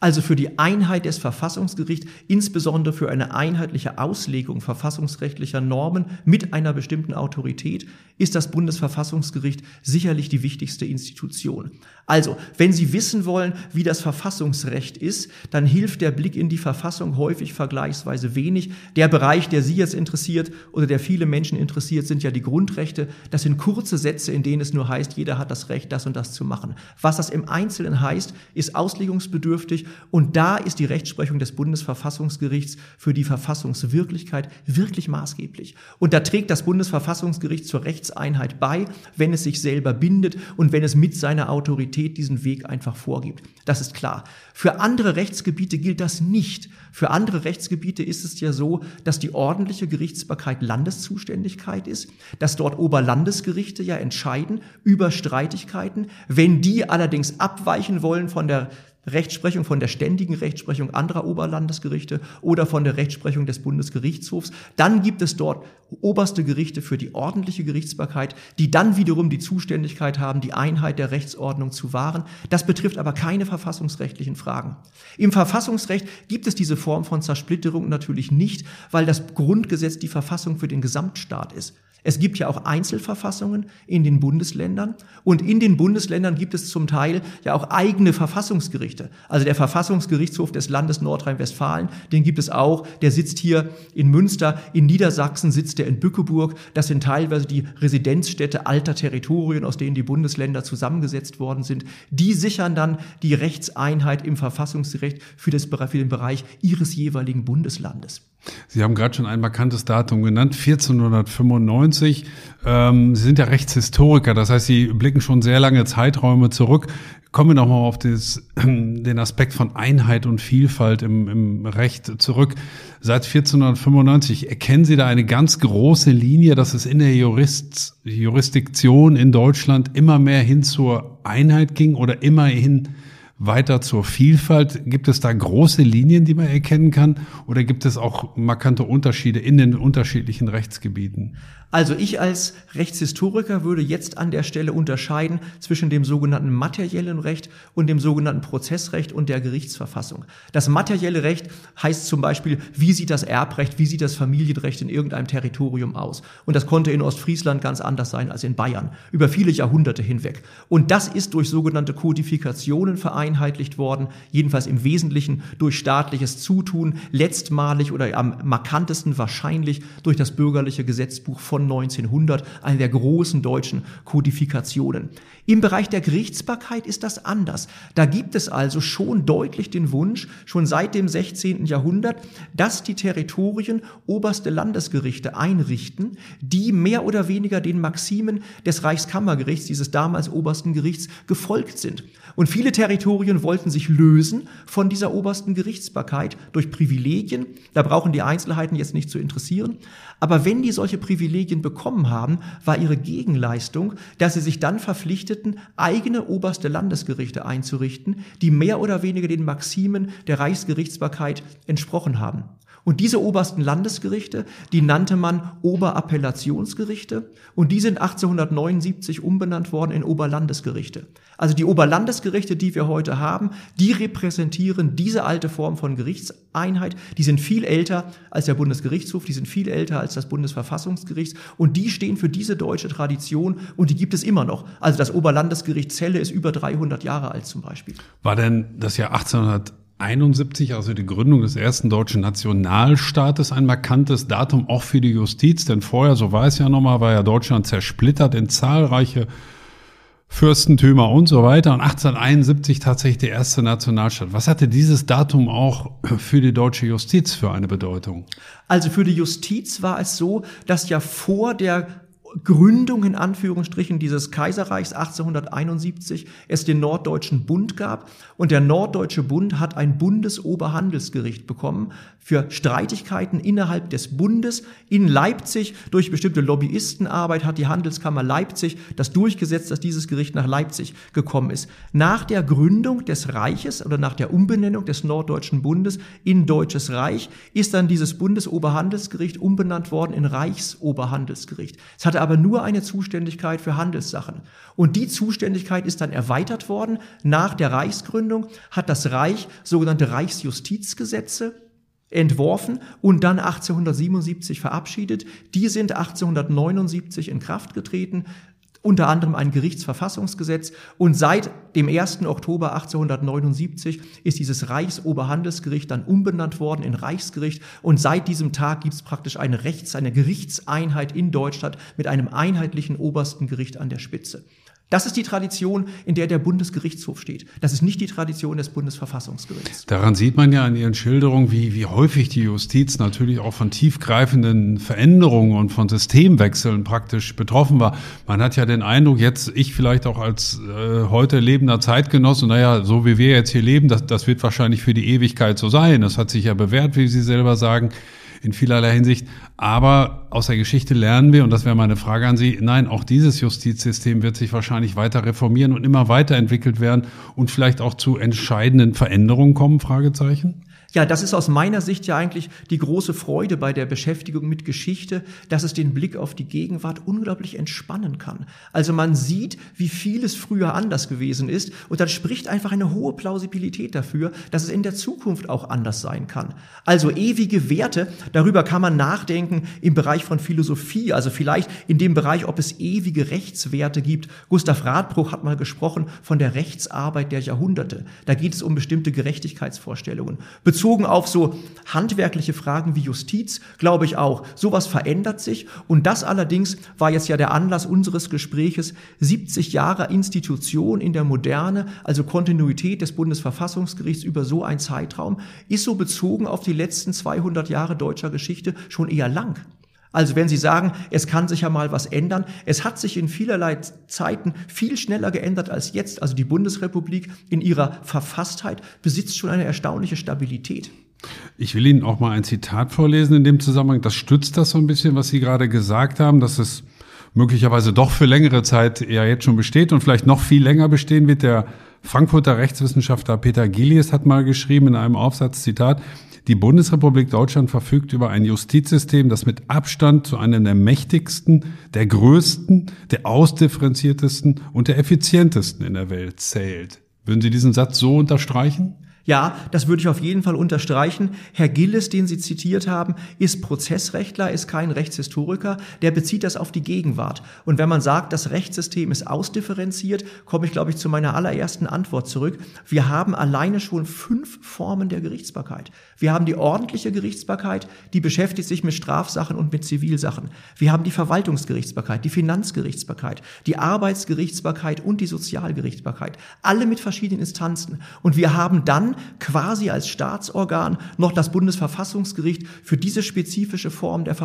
C: Also für die Einheit des Verfassungsgerichts, insbesondere für eine einheitliche Auslegung verfassungsrechtlicher Normen mit einer bestimmten Autorität, ist das Bundesverfassungsgericht sicherlich die wichtigste Institution. Also, wenn Sie wissen wollen, wie das Verfassungsrecht ist, dann hilft der Blick in die Verfassung häufig vergleichsweise wenig. Der Bereich, der Sie jetzt interessiert oder der viele Menschen interessiert, sind ja die Grundrechte. Das sind kurze Sätze, in denen es nur heißt, jeder hat das Recht, das und das zu machen. Was das im Einzelnen heißt, ist auslegungsbedürftig Und da ist die Rechtsprechung des Bundesverfassungsgerichts für die Verfassungswirklichkeit wirklich maßgeblich. Und da trägt das Bundesverfassungsgericht zur Rechtseinheit bei, wenn es sich selber bindet und wenn es mit seiner Autorität diesen Weg einfach vorgibt. Das ist klar. Für andere Rechtsgebiete gilt das nicht. Für andere Rechtsgebiete ist es ja so, dass die ordentliche Gerichtsbarkeit Landeszuständigkeit ist, dass dort Oberlandesgerichte ja entscheiden über Streitigkeiten. Wenn die allerdings abweichen wollen von der Rechtsprechung von der ständigen Rechtsprechung anderer Oberlandesgerichte oder von der Rechtsprechung des Bundesgerichtshofs. Dann gibt es dort oberste Gerichte für die ordentliche Gerichtsbarkeit, die dann wiederum die Zuständigkeit haben, die Einheit der Rechtsordnung zu wahren. Das betrifft aber keine verfassungsrechtlichen Fragen. Im Verfassungsrecht gibt es diese Form von Zersplitterung natürlich nicht, weil das Grundgesetz die Verfassung für den Gesamtstaat ist. Es gibt ja auch Einzelverfassungen in den Bundesländern und in den Bundesländern gibt es zum Teil ja auch eigene Verfassungsgerichte. Also der Verfassungsgerichtshof des Landes Nordrhein-Westfalen, den gibt es auch, der sitzt hier in Münster, in Niedersachsen sitzt er in Bückeburg. Das sind teilweise die Residenzstädte alter Territorien, aus denen die Bundesländer zusammengesetzt worden sind. Die sichern dann die Rechtseinheit im Verfassungsrecht für, das, für den Bereich ihres jeweiligen Bundeslandes.
B: Sie haben gerade schon ein markantes Datum genannt, 1495. Ähm, Sie sind ja Rechtshistoriker, das heißt, Sie blicken schon sehr lange Zeiträume zurück. Kommen wir nochmal auf das, den Aspekt von Einheit und Vielfalt im, im Recht zurück. Seit 1495 erkennen Sie da eine ganz große Linie, dass es in der Jurist, Jurisdiktion in Deutschland immer mehr hin zur Einheit ging oder immerhin weiter zur Vielfalt? Gibt es da große Linien, die man erkennen kann? Oder gibt es auch markante Unterschiede in den unterschiedlichen Rechtsgebieten?
C: Also ich als Rechtshistoriker würde jetzt an der Stelle unterscheiden zwischen dem sogenannten materiellen Recht und dem sogenannten Prozessrecht und der Gerichtsverfassung. Das materielle Recht heißt zum Beispiel, wie sieht das Erbrecht, wie sieht das Familienrecht in irgendeinem Territorium aus? Und das konnte in Ostfriesland ganz anders sein als in Bayern, über viele Jahrhunderte hinweg. Und das ist durch sogenannte Kodifikationen vereinheitlicht worden, jedenfalls im Wesentlichen durch staatliches Zutun, letztmalig oder am markantesten wahrscheinlich durch das bürgerliche Gesetzbuch von von 1900, eine der großen deutschen Kodifikationen. Im Bereich der Gerichtsbarkeit ist das anders. Da gibt es also schon deutlich den Wunsch, schon seit dem 16. Jahrhundert, dass die Territorien oberste Landesgerichte einrichten, die mehr oder weniger den Maximen des Reichskammergerichts, dieses damals obersten Gerichts, gefolgt sind. Und viele Territorien wollten sich lösen von dieser obersten Gerichtsbarkeit durch Privilegien. Da brauchen die Einzelheiten jetzt nicht zu interessieren. Aber wenn die solche Privilegien bekommen haben, war ihre Gegenleistung, dass sie sich dann verpflichteten, eigene oberste Landesgerichte einzurichten, die mehr oder weniger den Maximen der Reichsgerichtsbarkeit entsprochen haben. Und diese obersten Landesgerichte, die nannte man Oberappellationsgerichte und die sind 1879 umbenannt worden in Oberlandesgerichte. Also die Oberlandesgerichte, die wir heute haben, die repräsentieren diese alte Form von Gerichtseinheit. Die sind viel älter als der Bundesgerichtshof, die sind viel älter als das Bundesverfassungsgericht und die stehen für diese deutsche Tradition und die gibt es immer noch. Also das Oberlandesgericht Celle ist über 300 Jahre alt zum Beispiel.
B: War denn das Jahr 1800 71, also die Gründung des ersten deutschen Nationalstaates, ein markantes Datum auch für die Justiz, denn vorher, so weiß ja nochmal, war ja Deutschland zersplittert in zahlreiche Fürstentümer und so weiter und 1871 tatsächlich der erste Nationalstaat. Was hatte dieses Datum auch für die deutsche Justiz für eine Bedeutung?
C: Also für die Justiz war es so, dass ja vor der Gründung in Anführungsstrichen dieses Kaiserreichs 1871 es den Norddeutschen Bund gab und der Norddeutsche Bund hat ein Bundesoberhandelsgericht bekommen für Streitigkeiten innerhalb des Bundes in Leipzig. Durch bestimmte Lobbyistenarbeit hat die Handelskammer Leipzig das durchgesetzt, dass dieses Gericht nach Leipzig gekommen ist. Nach der Gründung des Reiches oder nach der Umbenennung des Norddeutschen Bundes in Deutsches Reich ist dann dieses Bundesoberhandelsgericht umbenannt worden in Reichsoberhandelsgericht. Es hatte aber nur eine Zuständigkeit für Handelssachen. Und die Zuständigkeit ist dann erweitert worden. Nach der Reichsgründung hat das Reich sogenannte Reichsjustizgesetze entworfen und dann 1877 verabschiedet. Die sind 1879 in Kraft getreten unter anderem ein Gerichtsverfassungsgesetz und seit dem 1. Oktober 1879 ist dieses Reichsoberhandelsgericht dann umbenannt worden in Reichsgericht und seit diesem Tag gibt es praktisch eine Rechts-, eine Gerichtseinheit in Deutschland mit einem einheitlichen obersten Gericht an der Spitze. Das ist die Tradition, in der der Bundesgerichtshof steht. Das ist nicht die Tradition des Bundesverfassungsgerichts.
B: Daran sieht man ja an Ihren Schilderungen, wie, wie häufig die Justiz natürlich auch von tiefgreifenden Veränderungen und von Systemwechseln praktisch betroffen war. Man hat ja den Eindruck, jetzt ich vielleicht auch als äh, heute lebender Zeitgenosse, naja, so wie wir jetzt hier leben, das, das wird wahrscheinlich für die Ewigkeit so sein. Das hat sich ja bewährt, wie Sie selber sagen in vielerlei Hinsicht. Aber aus der Geschichte lernen wir, und das wäre meine Frage an Sie, nein, auch dieses Justizsystem wird sich wahrscheinlich weiter reformieren und immer weiterentwickelt werden und vielleicht auch zu entscheidenden Veränderungen kommen, Fragezeichen?
C: Ja, das ist aus meiner Sicht ja eigentlich die große Freude bei der Beschäftigung mit Geschichte, dass es den Blick auf die Gegenwart unglaublich entspannen kann. Also man sieht, wie vieles früher anders gewesen ist und dann spricht einfach eine hohe Plausibilität dafür, dass es in der Zukunft auch anders sein kann. Also ewige Werte, darüber kann man nachdenken im Bereich von Philosophie, also vielleicht in dem Bereich, ob es ewige Rechtswerte gibt. Gustav Radbruch hat mal gesprochen von der Rechtsarbeit der Jahrhunderte. Da geht es um bestimmte Gerechtigkeitsvorstellungen. Bezogen auf so handwerkliche Fragen wie Justiz, glaube ich auch, sowas verändert sich. Und das allerdings war jetzt ja der Anlass unseres Gespräches, 70 Jahre Institution in der Moderne, also Kontinuität des Bundesverfassungsgerichts über so einen Zeitraum, ist so bezogen auf die letzten 200 Jahre deutscher Geschichte schon eher lang. Also wenn Sie sagen, es kann sich ja mal was ändern, es hat sich in vielerlei Zeiten viel schneller geändert als jetzt. Also die Bundesrepublik in ihrer Verfasstheit besitzt schon eine erstaunliche Stabilität.
B: Ich will Ihnen auch mal ein Zitat vorlesen in dem Zusammenhang. Das stützt das so ein bisschen, was Sie gerade gesagt haben, dass es möglicherweise doch für längere Zeit ja jetzt schon besteht und vielleicht noch viel länger bestehen wird. Der Frankfurter Rechtswissenschaftler Peter Gillies hat mal geschrieben in einem Aufsatz, Zitat, die Bundesrepublik Deutschland verfügt über ein Justizsystem, das mit Abstand zu einem der mächtigsten, der größten, der ausdifferenziertesten und der effizientesten in der Welt zählt. Würden Sie diesen Satz so unterstreichen?
C: Ja, das würde ich auf jeden Fall unterstreichen. Herr Gilles, den Sie zitiert haben, ist Prozessrechtler, ist kein Rechtshistoriker. Der bezieht das auf die Gegenwart. Und wenn man sagt, das Rechtssystem ist ausdifferenziert, komme ich, glaube ich, zu meiner allerersten Antwort zurück. Wir haben alleine schon fünf Formen der Gerichtsbarkeit. Wir haben die ordentliche Gerichtsbarkeit, die beschäftigt sich mit Strafsachen und mit Zivilsachen. Wir haben die Verwaltungsgerichtsbarkeit, die Finanzgerichtsbarkeit, die Arbeitsgerichtsbarkeit und die Sozialgerichtsbarkeit. Alle mit verschiedenen Instanzen. Und wir haben dann quasi als Staatsorgan noch das Bundesverfassungsgericht für diese spezifische Form der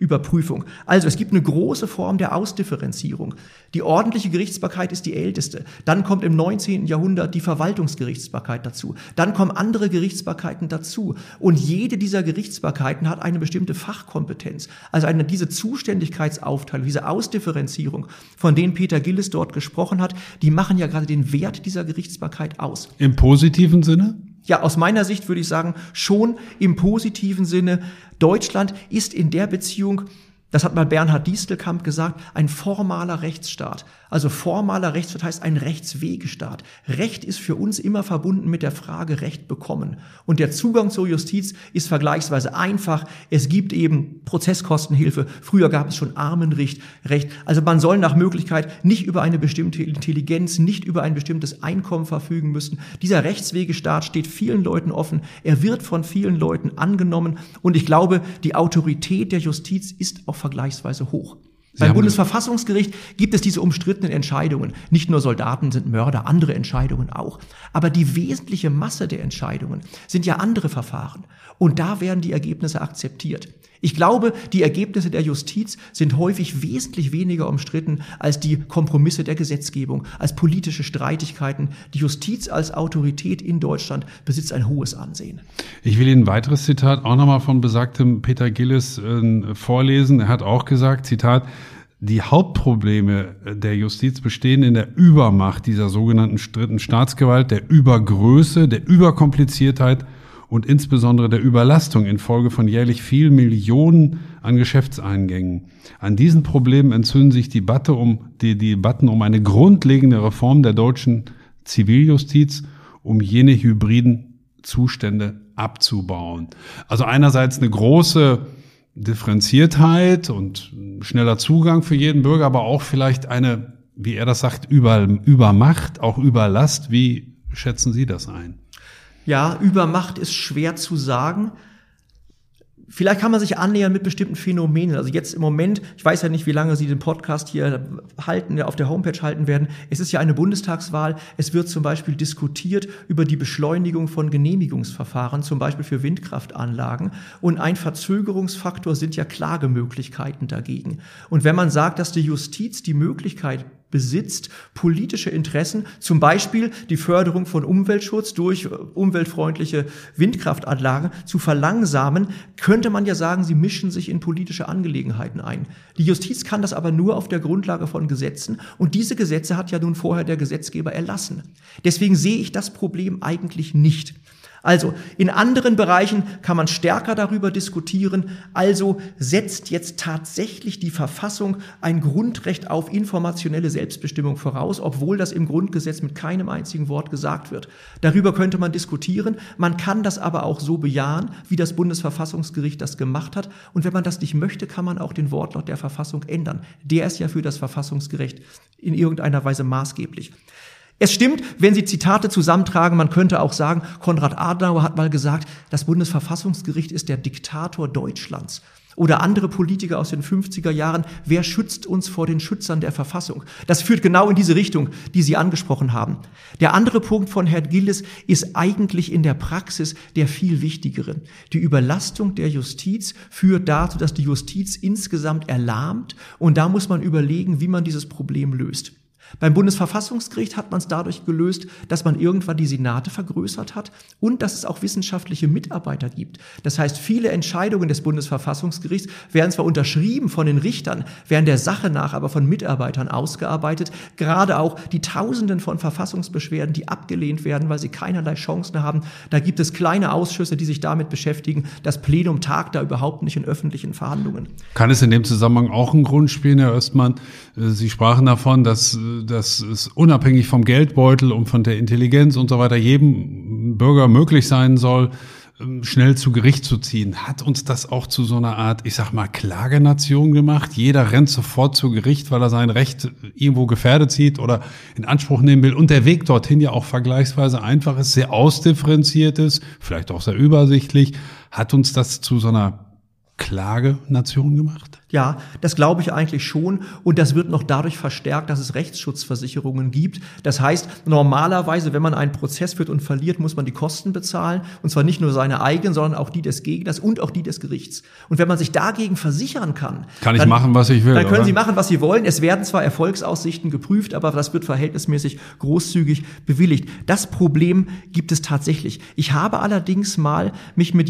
C: Verfassungsüberprüfung. Also es gibt eine große Form der Ausdifferenzierung. Die ordentliche Gerichtsbarkeit ist die älteste. Dann kommt im 19. Jahrhundert die Verwaltungsgerichtsbarkeit dazu. Dann kommen andere Gerichtsbarkeiten dazu. Und jede dieser Gerichtsbarkeiten hat eine bestimmte Fachkompetenz. Also eine, diese Zuständigkeitsaufteilung, diese Ausdifferenzierung, von denen Peter Gillis dort gesprochen hat, die machen ja gerade den Wert dieser Gerichtsbarkeit aus.
B: Im positiven Sinne?
C: Ja, aus meiner Sicht würde ich sagen, schon im positiven Sinne. Deutschland ist in der Beziehung das hat mal Bernhard Distelkamp gesagt, ein formaler Rechtsstaat. Also formaler Rechtsstaat heißt ein Rechtswegestaat. Recht ist für uns immer verbunden mit der Frage Recht bekommen. Und der Zugang zur Justiz ist vergleichsweise einfach. Es gibt eben Prozesskostenhilfe. Früher gab es schon Armenrecht. Recht. Also man soll nach Möglichkeit nicht über eine bestimmte Intelligenz, nicht über ein bestimmtes Einkommen verfügen müssen. Dieser Rechtswegestaat steht vielen Leuten offen. Er wird von vielen Leuten angenommen. Und ich glaube, die Autorität der Justiz ist auch vergleichsweise hoch. Beim Bundesverfassungsgericht gibt es diese umstrittenen Entscheidungen. Nicht nur Soldaten sind Mörder, andere Entscheidungen auch. Aber die wesentliche Masse der Entscheidungen sind ja andere Verfahren. Und da werden die Ergebnisse akzeptiert. Ich glaube, die Ergebnisse der Justiz sind häufig wesentlich weniger umstritten als die Kompromisse der Gesetzgebung, als politische Streitigkeiten. Die Justiz als Autorität in Deutschland besitzt ein hohes Ansehen.
B: Ich will Ihnen ein weiteres Zitat auch nochmal von besagtem Peter Gillis äh, vorlesen. Er hat auch gesagt, Zitat, die Hauptprobleme der Justiz bestehen in der Übermacht dieser sogenannten dritten Staatsgewalt, der Übergröße, der Überkompliziertheit und insbesondere der Überlastung infolge von jährlich vielen Millionen an Geschäftseingängen. An diesen Problemen entzünden sich Debatte um, die Debatten um eine grundlegende Reform der deutschen Ziviljustiz, um jene hybriden Zustände abzubauen. Also einerseits eine große Differenziertheit und schneller Zugang für jeden Bürger, aber auch vielleicht eine, wie er das sagt, Über, Übermacht, auch Überlast. Wie schätzen Sie das ein?
C: Ja, Übermacht ist schwer zu sagen. Vielleicht kann man sich annähern mit bestimmten Phänomenen. Also jetzt im Moment, ich weiß ja nicht, wie lange Sie den Podcast hier halten, auf der Homepage halten werden. Es ist ja eine Bundestagswahl. Es wird zum Beispiel diskutiert über die Beschleunigung von Genehmigungsverfahren, zum Beispiel für Windkraftanlagen. Und ein Verzögerungsfaktor sind ja Klagemöglichkeiten dagegen. Und wenn man sagt, dass die Justiz die Möglichkeit besitzt politische Interessen, zum Beispiel die Förderung von Umweltschutz durch umweltfreundliche Windkraftanlagen zu verlangsamen, könnte man ja sagen, sie mischen sich in politische Angelegenheiten ein. Die Justiz kann das aber nur auf der Grundlage von Gesetzen und diese Gesetze hat ja nun vorher der Gesetzgeber erlassen. Deswegen sehe ich das Problem eigentlich nicht. Also in anderen Bereichen kann man stärker darüber diskutieren. Also setzt jetzt tatsächlich die Verfassung ein Grundrecht auf informationelle Selbstbestimmung voraus, obwohl das im Grundgesetz mit keinem einzigen Wort gesagt wird. Darüber könnte man diskutieren. Man kann das aber auch so bejahen, wie das Bundesverfassungsgericht das gemacht hat. Und wenn man das nicht möchte, kann man auch den Wortlaut der Verfassung ändern. Der ist ja für das Verfassungsgericht in irgendeiner Weise maßgeblich. Es stimmt, wenn Sie Zitate zusammentragen, man könnte auch sagen, Konrad Adenauer hat mal gesagt, das Bundesverfassungsgericht ist der Diktator Deutschlands. Oder andere Politiker aus den 50er Jahren, wer schützt uns vor den Schützern der Verfassung? Das führt genau in diese Richtung, die Sie angesprochen haben. Der andere Punkt von Herrn Gilles ist eigentlich in der Praxis der viel wichtigere. Die Überlastung der Justiz führt dazu, dass die Justiz insgesamt erlahmt und da muss man überlegen, wie man dieses Problem löst. Beim Bundesverfassungsgericht hat man es dadurch gelöst, dass man irgendwann die Senate vergrößert hat und dass es auch wissenschaftliche Mitarbeiter gibt. Das heißt, viele Entscheidungen des Bundesverfassungsgerichts werden zwar unterschrieben von den Richtern, werden der Sache nach aber von Mitarbeitern ausgearbeitet. Gerade auch die Tausenden von Verfassungsbeschwerden, die abgelehnt werden, weil sie keinerlei Chancen haben. Da gibt es kleine Ausschüsse, die sich damit beschäftigen. Das Plenum tagt da überhaupt nicht in öffentlichen Verhandlungen.
B: Kann es in dem Zusammenhang auch einen Grund spielen, Herr Östmann? Sie sprachen davon, dass dass es unabhängig vom Geldbeutel und von der Intelligenz und so weiter jedem Bürger möglich sein soll, ähm, schnell zu Gericht zu ziehen. Hat uns das auch zu so einer Art, ich sag mal, Klagenation gemacht? Jeder rennt sofort zu Gericht, weil er sein Recht irgendwo gefährdet sieht oder in Anspruch nehmen will. Und der Weg dorthin ja auch vergleichsweise einfach ist, sehr ausdifferenziert ist, vielleicht auch sehr übersichtlich. Hat uns das zu so einer Klagenation gemacht?
C: Ja, das glaube ich eigentlich schon. Und das wird noch dadurch verstärkt, dass es Rechtsschutzversicherungen gibt. Das heißt, normalerweise, wenn man einen Prozess führt und verliert, muss man die Kosten bezahlen. Und zwar nicht nur seine eigenen, sondern auch die des Gegners und auch die des Gerichts. Und wenn man sich dagegen versichern kann.
B: Kann ich dann, machen, was ich will.
C: Dann können oder? Sie machen, was Sie wollen. Es werden zwar Erfolgsaussichten geprüft, aber das wird verhältnismäßig großzügig bewilligt. Das Problem gibt es tatsächlich. Ich habe allerdings mal mich mit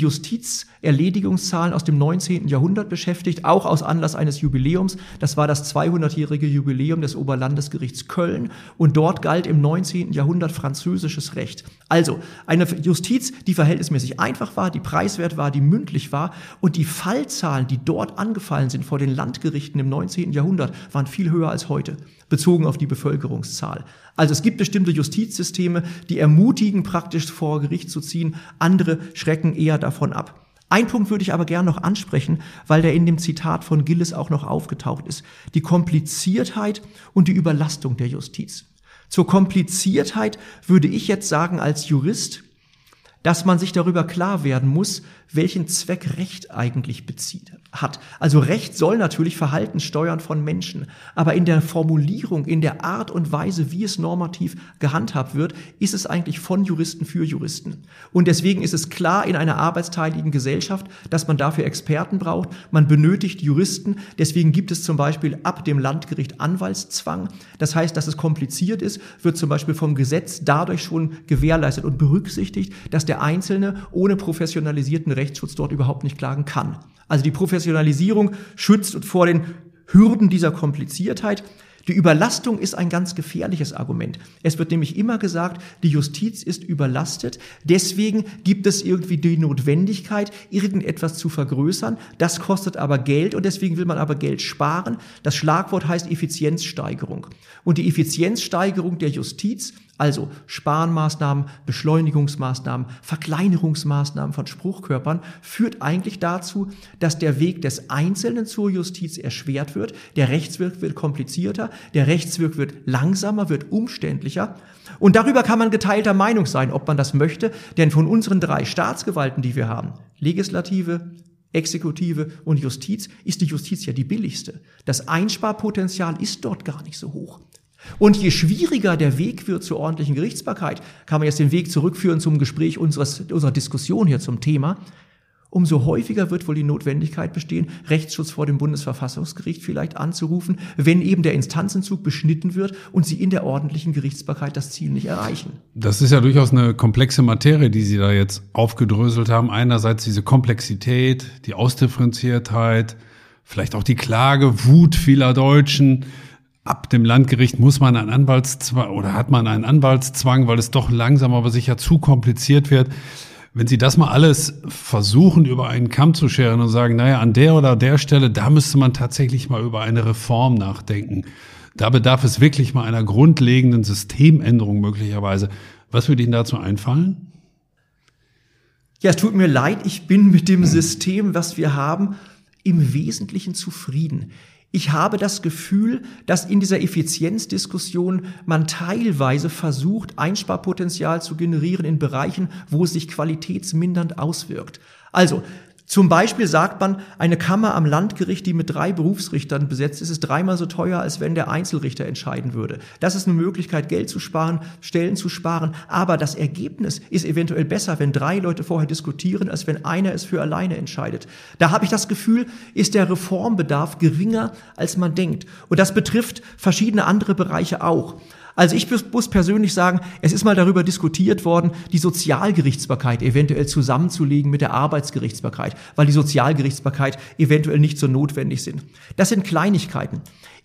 C: Justizerledigungszahlen aus dem 19. Jahrhundert beschäftigt, auch aus Anlass eines Jubiläums. Das war das 200-jährige Jubiläum des Oberlandesgerichts Köln und dort galt im 19. Jahrhundert französisches Recht. Also eine Justiz, die verhältnismäßig einfach war, die preiswert war, die mündlich war und die Fallzahlen, die dort angefallen sind vor den Landgerichten im 19. Jahrhundert, waren viel höher als heute, bezogen auf die Bevölkerungszahl. Also es gibt bestimmte Justizsysteme, die ermutigen, praktisch vor Gericht zu ziehen, andere schrecken eher davon ab. Ein Punkt würde ich aber gern noch ansprechen, weil der in dem Zitat von Gilles auch noch aufgetaucht ist. Die Kompliziertheit und die Überlastung der Justiz. Zur Kompliziertheit würde ich jetzt sagen als Jurist, dass man sich darüber klar werden muss, welchen Zweck Recht eigentlich bezieht, hat. Also Recht soll natürlich Verhalten steuern von Menschen, aber in der Formulierung, in der Art und Weise, wie es normativ gehandhabt wird, ist es eigentlich von Juristen für Juristen. Und deswegen ist es klar in einer arbeitsteiligen Gesellschaft, dass man dafür Experten braucht. Man benötigt Juristen. Deswegen gibt es zum Beispiel ab dem Landgericht Anwaltszwang. Das heißt, dass es kompliziert ist, wird zum Beispiel vom Gesetz dadurch schon gewährleistet und berücksichtigt, dass der Einzelne ohne professionalisierten Rechtsschutz dort überhaupt nicht klagen kann. Also die Professionalisierung schützt vor den Hürden dieser Kompliziertheit. Die Überlastung ist ein ganz gefährliches Argument. Es wird nämlich immer gesagt, die Justiz ist überlastet. Deswegen gibt es irgendwie die Notwendigkeit, irgendetwas zu vergrößern. Das kostet aber Geld und deswegen will man aber Geld sparen. Das Schlagwort heißt Effizienzsteigerung. Und die Effizienzsteigerung der Justiz also Sparmaßnahmen, Beschleunigungsmaßnahmen, Verkleinerungsmaßnahmen von Spruchkörpern führt eigentlich dazu, dass der Weg des Einzelnen zur Justiz erschwert wird, der Rechtswirk wird komplizierter, der Rechtswirk wird langsamer, wird umständlicher. Und darüber kann man geteilter Meinung sein, ob man das möchte, denn von unseren drei Staatsgewalten, die wir haben, Legislative, Exekutive und Justiz, ist die Justiz ja die billigste. Das Einsparpotenzial ist dort gar nicht so hoch. Und je schwieriger der Weg wird zur ordentlichen Gerichtsbarkeit, kann man jetzt den Weg zurückführen zum Gespräch unseres, unserer Diskussion hier zum Thema, umso häufiger wird wohl die Notwendigkeit bestehen, Rechtsschutz vor dem Bundesverfassungsgericht vielleicht anzurufen, wenn eben der Instanzenzug beschnitten wird und sie in der ordentlichen Gerichtsbarkeit das Ziel nicht erreichen.
B: Das ist ja durchaus eine komplexe Materie, die Sie da jetzt aufgedröselt haben. Einerseits diese Komplexität, die Ausdifferenziertheit, vielleicht auch die Klage, Wut vieler Deutschen. Ab dem Landgericht muss man einen Anwaltszwang oder hat man einen Anwaltszwang, weil es doch langsam aber sicher zu kompliziert wird. Wenn Sie das mal alles versuchen, über einen Kamm zu scheren und sagen, naja, an der oder der Stelle, da müsste man tatsächlich mal über eine Reform nachdenken. Da bedarf es wirklich mal einer grundlegenden Systemänderung möglicherweise. Was würde Ihnen dazu einfallen?
C: Ja, es tut mir leid, ich bin mit dem System, was wir haben, im Wesentlichen zufrieden. Ich habe das Gefühl, dass in dieser Effizienzdiskussion man teilweise versucht, Einsparpotenzial zu generieren in Bereichen, wo es sich qualitätsmindernd auswirkt. Also, zum Beispiel sagt man, eine Kammer am Landgericht, die mit drei Berufsrichtern besetzt ist, ist dreimal so teuer, als wenn der Einzelrichter entscheiden würde. Das ist eine Möglichkeit, Geld zu sparen, Stellen zu sparen. Aber das Ergebnis ist eventuell besser, wenn drei Leute vorher diskutieren, als wenn einer es für alleine entscheidet. Da habe ich das Gefühl, ist der Reformbedarf geringer, als man denkt. Und das betrifft verschiedene andere Bereiche auch. Also ich muss persönlich sagen, es ist mal darüber diskutiert worden, die Sozialgerichtsbarkeit eventuell zusammenzulegen mit der Arbeitsgerichtsbarkeit, weil die Sozialgerichtsbarkeit eventuell nicht so notwendig sind. Das sind Kleinigkeiten.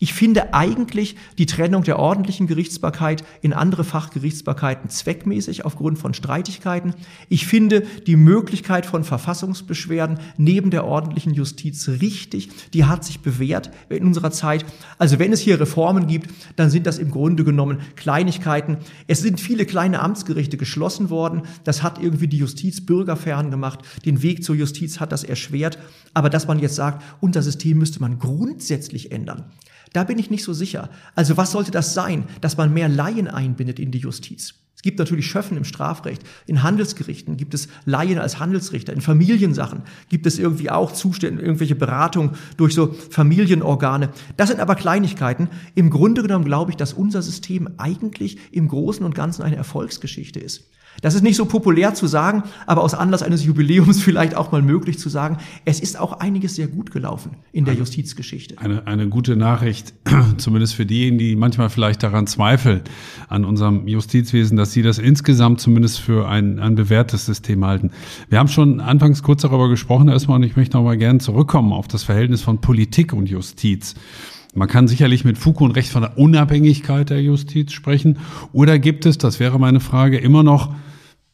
C: Ich finde eigentlich die Trennung der ordentlichen Gerichtsbarkeit in andere Fachgerichtsbarkeiten zweckmäßig aufgrund von Streitigkeiten. Ich finde die Möglichkeit von Verfassungsbeschwerden neben der ordentlichen Justiz richtig. Die hat sich bewährt in unserer Zeit. Also wenn es hier Reformen gibt, dann sind das im Grunde genommen Kleinigkeiten. Es sind viele kleine Amtsgerichte geschlossen worden. Das hat irgendwie die Justiz bürgerfern gemacht. Den Weg zur Justiz hat das erschwert. Aber dass man jetzt sagt, unser System müsste man grundsätzlich ändern. Da bin ich nicht so sicher. Also was sollte das sein, dass man mehr Laien einbindet in die Justiz? Es gibt natürlich Schöffen im Strafrecht. In Handelsgerichten gibt es Laien als Handelsrichter. In Familiensachen gibt es irgendwie auch Zustände, irgendwelche Beratungen durch so Familienorgane. Das sind aber Kleinigkeiten. Im Grunde genommen glaube ich, dass unser System eigentlich im Großen und Ganzen eine Erfolgsgeschichte ist. Das ist nicht so populär zu sagen, aber aus Anlass eines Jubiläums vielleicht auch mal möglich zu sagen, es ist auch einiges sehr gut gelaufen in der eine, Justizgeschichte.
B: Eine, eine gute Nachricht, zumindest für diejenigen, die manchmal vielleicht daran zweifeln, an unserem Justizwesen, dass sie das insgesamt zumindest für ein, ein bewährtes System halten. Wir haben schon anfangs kurz darüber gesprochen erstmal und ich möchte noch mal gerne zurückkommen auf das Verhältnis von Politik und Justiz. Man kann sicherlich mit Foucault und Recht von der Unabhängigkeit der Justiz sprechen. Oder gibt es, das wäre meine Frage, immer noch,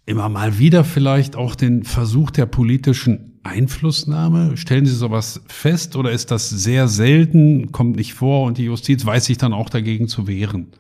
B: immer mal wieder vielleicht auch den Versuch der politischen Einflussnahme? Stellen Sie sowas fest oder ist das sehr selten, kommt nicht vor und die Justiz weiß sich dann auch dagegen zu wehren?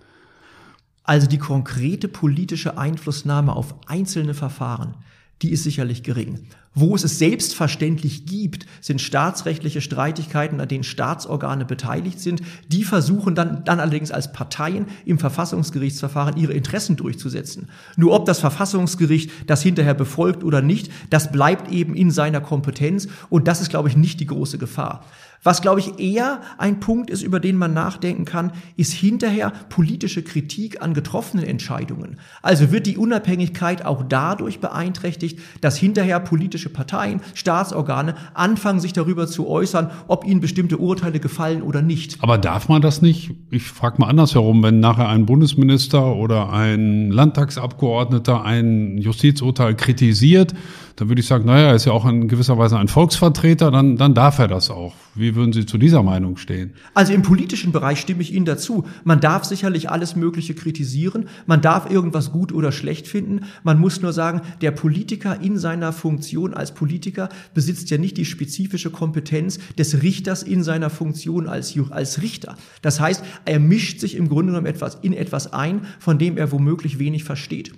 C: Also die konkrete politische Einflussnahme auf einzelne Verfahren, die ist sicherlich gering. Wo es es selbstverständlich gibt, sind staatsrechtliche Streitigkeiten, an denen Staatsorgane beteiligt sind. Die versuchen dann, dann allerdings als Parteien im Verfassungsgerichtsverfahren ihre Interessen durchzusetzen. Nur ob das Verfassungsgericht das hinterher befolgt oder nicht, das bleibt eben in seiner Kompetenz. Und das ist, glaube ich, nicht die große Gefahr. Was, glaube ich, eher ein Punkt ist, über den man nachdenken kann, ist hinterher politische Kritik an getroffenen Entscheidungen. Also wird die Unabhängigkeit auch dadurch beeinträchtigt, dass hinterher politische Parteien, Staatsorgane anfangen, sich darüber zu äußern, ob ihnen bestimmte Urteile gefallen oder nicht.
B: Aber darf man das nicht? Ich frage mal andersherum, wenn nachher ein Bundesminister oder ein Landtagsabgeordneter ein Justizurteil kritisiert, dann würde ich sagen, naja, er ist ja auch in gewisser Weise ein Volksvertreter, dann, dann darf er das auch. Wie würden Sie zu dieser Meinung stehen?
C: Also im politischen Bereich stimme ich Ihnen dazu. Man darf sicherlich alles Mögliche kritisieren, man darf irgendwas gut oder schlecht finden. Man muss nur sagen, der Politiker in seiner Funktion als Politiker besitzt ja nicht die spezifische Kompetenz des Richters in seiner Funktion als, als Richter. Das heißt, er mischt sich im Grunde genommen etwas in etwas ein, von dem er womöglich wenig versteht.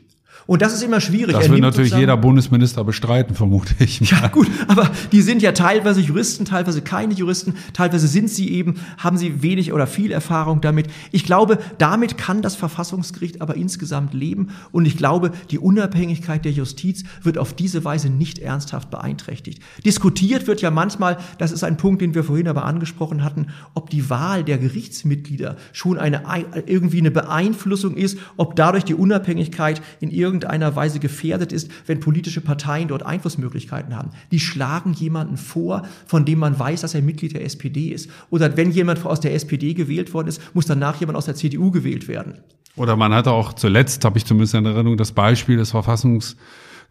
C: Und das ist immer schwierig.
B: Das wird natürlich jeder Bundesminister bestreiten, vermute ich.
C: Ja gut, aber die sind ja teilweise Juristen, teilweise keine Juristen, teilweise sind sie eben, haben sie wenig oder viel Erfahrung damit. Ich glaube, damit kann das Verfassungsgericht aber insgesamt leben und ich glaube, die Unabhängigkeit der Justiz wird auf diese Weise nicht ernsthaft beeinträchtigt. Diskutiert wird ja manchmal, das ist ein Punkt, den wir vorhin aber angesprochen hatten, ob die Wahl der Gerichtsmitglieder schon eine irgendwie eine Beeinflussung ist, ob dadurch die Unabhängigkeit in irgendeiner Weise gefährdet ist, wenn politische Parteien dort Einflussmöglichkeiten haben. Die schlagen jemanden vor, von dem man weiß, dass er Mitglied der SPD ist. Oder wenn jemand aus der SPD gewählt worden ist, muss danach jemand aus der CDU gewählt werden.
B: Oder man hatte auch zuletzt, habe ich zumindest in Erinnerung, das Beispiel des Verfassungs